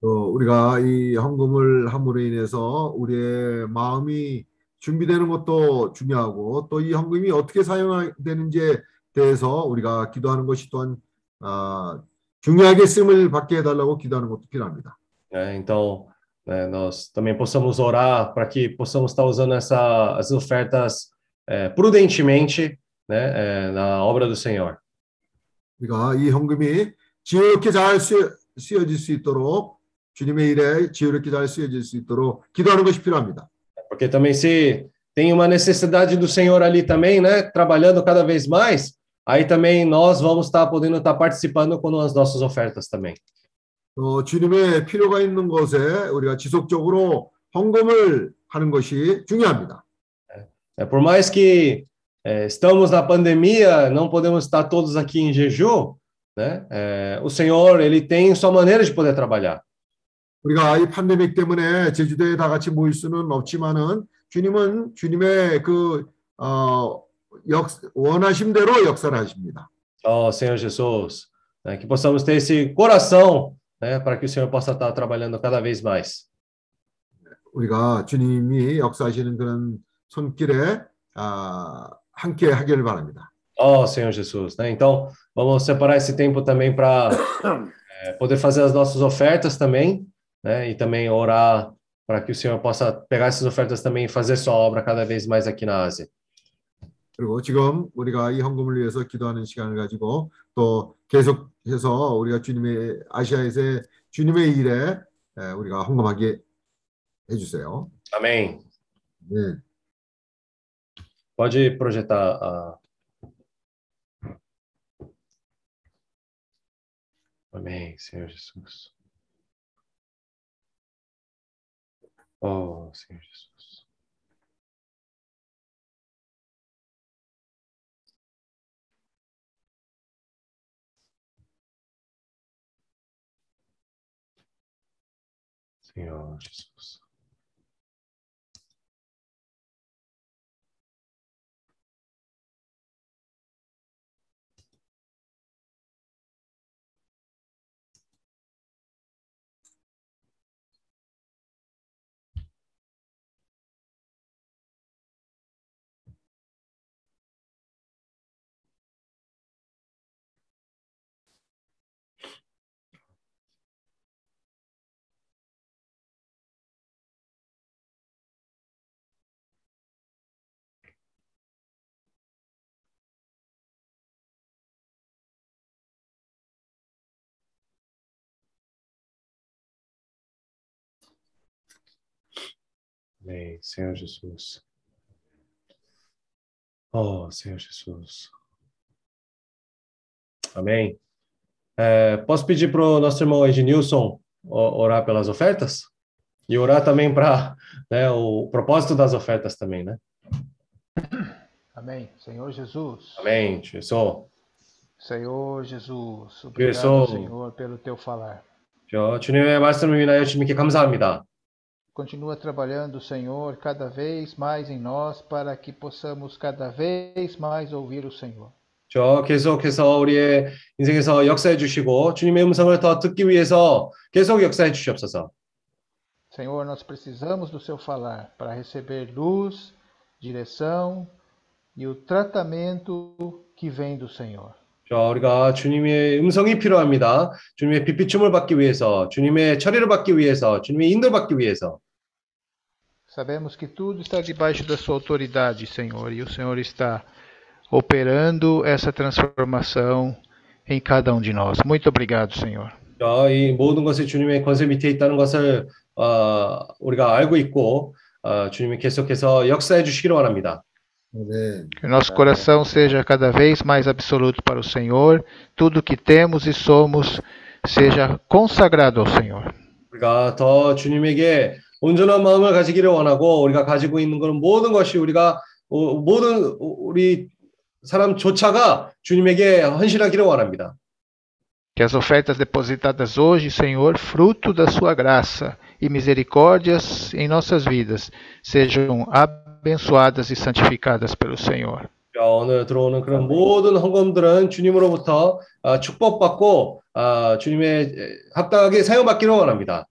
또 우리가 이 헌금을 함으로 인해서 우리의 마음이 준비되는 것도 중요하고 또 이 헌금이 어떻게 사용되는지에 대해서 우리가 기도하는 것이 또한 아, 중요하게 쓰임을 받게 해달라고 기도하는 것도 필요합니다. É, então, né, nós também possamos orar para que possamos estar usando essa, as ofertas é, prudentemente né, é, na obra do Senhor. 우리가 이 헌금이 지혜롭게 잘 쓰여, 쓰여질 수 있도록 주님의 일에 지혜롭게 잘 쓰여질 수 있도록 기도하는 것이 필요합니다. Porque também se tem uma necessidade do Senhor ali também, né, trabalhando cada vez mais, aí também nós vamos estar podendo estar participando com as nossas ofertas também. 어, 주님의 필요가 있는 것에 우리가 지속적으로 헌금을 하는 것이 중요합니다. É, por mais que é, estamos na pandemia, não podemos estar todos aqui em jejum, né? É, o Senhor ele tem sua maneira de poder trabalhar. 우리가 이 팬데믹 때문에 제주도에 다 같이 모일 수는 없지만은 주님은 주님의 그 어, 역, 원하심대로 역사를 하십니다. Ó Senhor Jesus, né, que possamos ter esse coração, né, para que o Senhor possa estar trabalhando cada vez mais. 우리가 주님이 역사하시는 그런 손길에 아, 함께 하기를 바랍니다. Ó Senhor Jesus, né? Então, vamos separar esse tempo também para é, poder fazer as nossas ofertas também, né? E também orar para que o Senhor possa pegar essas ofertas também e fazer sua obra cada vez mais aqui na Ásia. 그리고 지금 우리가 이 헌금을 위해서 기도하는 시간을 가지고 또 계속해서 우리가 주님의 아시아에서의 주님의 일에 에, 우리가 헌금하게 해주세요. Amém. 네. Pode projetar a. Amém, Senhor Jesus. Oh, Senhor Jesus. Señor Jesús. Amém, Senhor Jesus. Oh, Senhor Jesus. Amém. É, posso pedir para o nosso irmão Ednilson orar pelas ofertas? E orar também para né, o propósito das ofertas também, né? Amém. Senhor Jesus. Amém. Jesus. Senhor Jesus. Obrigado, Jesus. Senhor, pelo teu falar. 저 주님의 말씀을 인하여 주님께 감사합니다. Continua trabalhando, Senhor, cada vez mais em nós para que possamos cada vez mais ouvir o Senhor. 저 계속해서 우리의 인생에서 역사해 주시고 주님의 음성을 더 듣기 위해서 계속 역사해 주시옵소서. Senhor, nós precisamos do seu falar para receber luz, direção e o tratamento que vem do Senhor. 자, 우리가 주님의 음성이 필요합니다. 주님의 빛비춤을 받기 위해서, 주님의 처리를 받기 위해서, 주님의 인도 받기 위해서. Sabemos que tudo está debaixo da sua autoridade, Senhor, e o Senhor está operando essa transformação em cada um de nós. Muito obrigado, Senhor. 자, 이 모든 것이 주님의 권세 밑에 있다는 것을 어, 우리가 알고 있고 어, 주님이 계속해서 역사해 주시기를 원합니다. 아멘. Que o nosso coração seja cada vez mais absoluto para o Senhor, tudo que temos e somos seja consagrado ao Senhor. 우리가 더 주님에게 온전한 마음을 가지기를 원하고 우리가 가지고 있는 것은 모든 것이 우리가 어, 모든 우리 사람조차가 주님에게 헌신하기를 원합니다. Que as ofertas depositadas hoje, Senhor, fruto da sua graça e misericórdias em nossas vidas, sejam abençoadas e santificadas pelo Senhor. 자, 오늘 들어오는 그런 모든 헌금들은 주님으로부터 아, 축복받고 아, 주님의 합당하게 사용받기를 원합니다.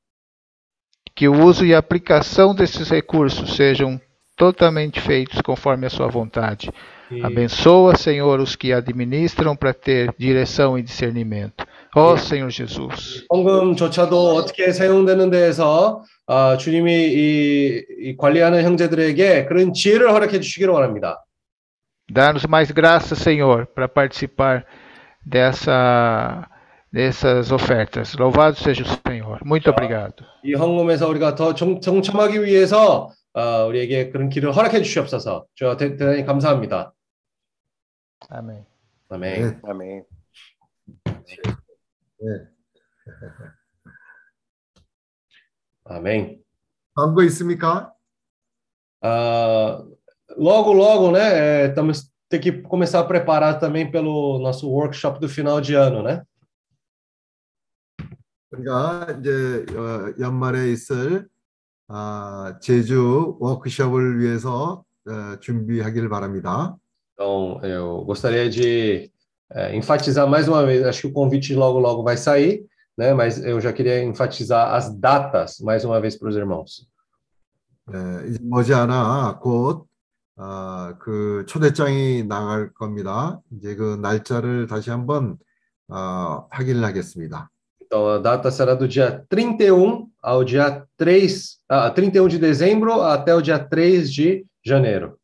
Que o uso e a aplicação desses recursos sejam totalmente feitos conforme a sua vontade. 이, Abençoa, Senhor, os que administram para ter direção e discernimento. Ó Senhor Jesus. 헌금조차도 어떻게 사용되는 데에서 아, 주님이 이, 이 관리하는 형제들에게 그런 지혜를 허락해 주시기를 원합니다. Dá-nos mais graça, Senhor, para participar dessa, dessas ofertas. Louvado seja o Senhor. Muito obrigado. 이 헌금에서 우리가 더 정, 정첨하기 위해서 아, 우리에게 그런 길을 허락해 주시옵소서. 저 대, 대단히 감사합니다. Amém. 아멘. Amém. 네. 아멘. 다음 거 있습니까? Ah, logo, logo, né? é, Estamos ter que começar a preparar também pelo nosso workshop do final de ano, né? 우리가 이제 어, 연말에 있을 아, 제주 워크숍을 위해서 어, 준비하기를 바랍니다. Então, eu gostaria de enfatizar mais uma vez. Acho que o convite logo, logo vai sair, né? Mas eu já queria enfatizar as datas mais uma vez para os irmãos. 예, 이제 머지않아 곧 아, 그 초대장이 나갈 겁니다. 이제 그 날짜를 다시 한번 아, 확인을 하겠습니다. Então, a data será do dia 31 ao dia 3, ah, 31 de dezembro até o dia 3 de janeiro.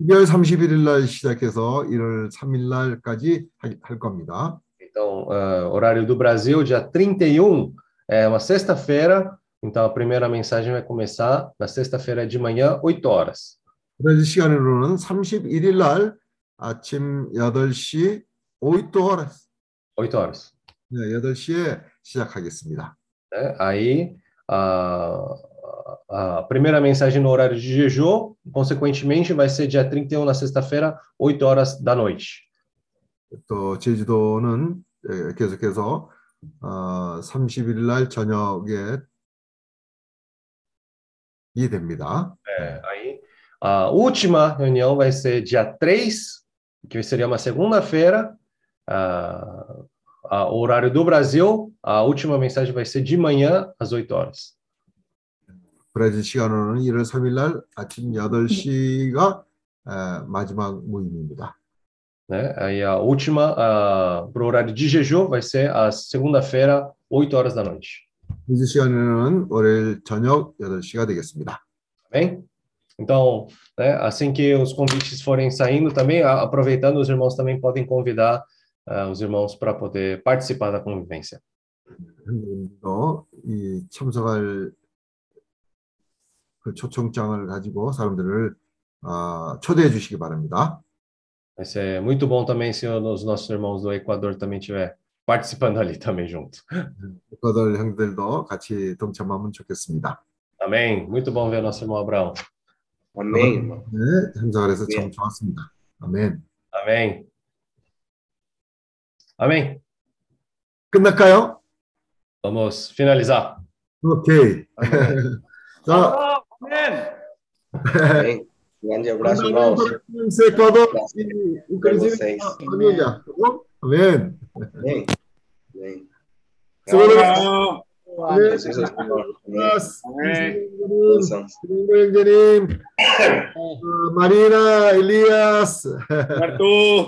12월 31일 날 시작해서 1월 3일 날까지 하- 할 겁니다. Então, ah, horário do Brasil, dia 31, é uma sexta-feira. Então, a primeira mensagem vai começar na sexta-feira de manhã, 8 horas. 브라질 시간으로는 31일 날 아침 8시 8 horas. 8 horas. 네, 8시에 시작하겠습니다. né? Aí, a, a primeira mensagem no horário de jejum, consequentemente, vai ser dia 31 na sexta-feira, 8 horas da noite. 또 제주도는 예, 계속해서 어, 31일 날 저녁에 이해됩니다. É, aí, a última reunião vai ser dia 3, que seria uma segunda-feira, ah, ah, o horário do Brasil. A última mensagem vai ser de manhã, às 8 horas. 브라질 시간으로는 1월 3일 날 아침 8시가 마지막 모임입니다. Né? Aí, a última, para o horário de jejum, vai ser a segunda-feira, 8 horas da noite. 미즈 시간에는 월요일 저녁 8시가 되겠습니다. Amém? Então, né, assim que os convites forem saindo também, a- aproveitando, os irmãos também podem convidar ah, os irmãos para poder participar da convivência. 여러분도 이 참석할 그 초청장을 가지고 사람들을 아, 초대해 주시기 바랍니다. Vai ser muito bom também se os nossos irmãos do Equador também estiver participando ali também junto. 에콰도르 형들도 같이 동참하면 좋겠습니다. Amém? Muito bom ver nosso irmão Abraão. Amém. 네, 참석을 해서 참 네. 좋았습니다. 아멘. Amém? Amém? 끝날까요? Vamos finalizar. 오케이. 자, 아멘. Amém. Grande abraço, irmãos. 에콰도르 Por vocês. família. tá bom? Amém. Amém. Amém. 수고하셨습니다. Jesus é o Senhor. Amém. 형제님, Bênçãos. 형제님, 어, 마리나, 엘리아스. Arthur.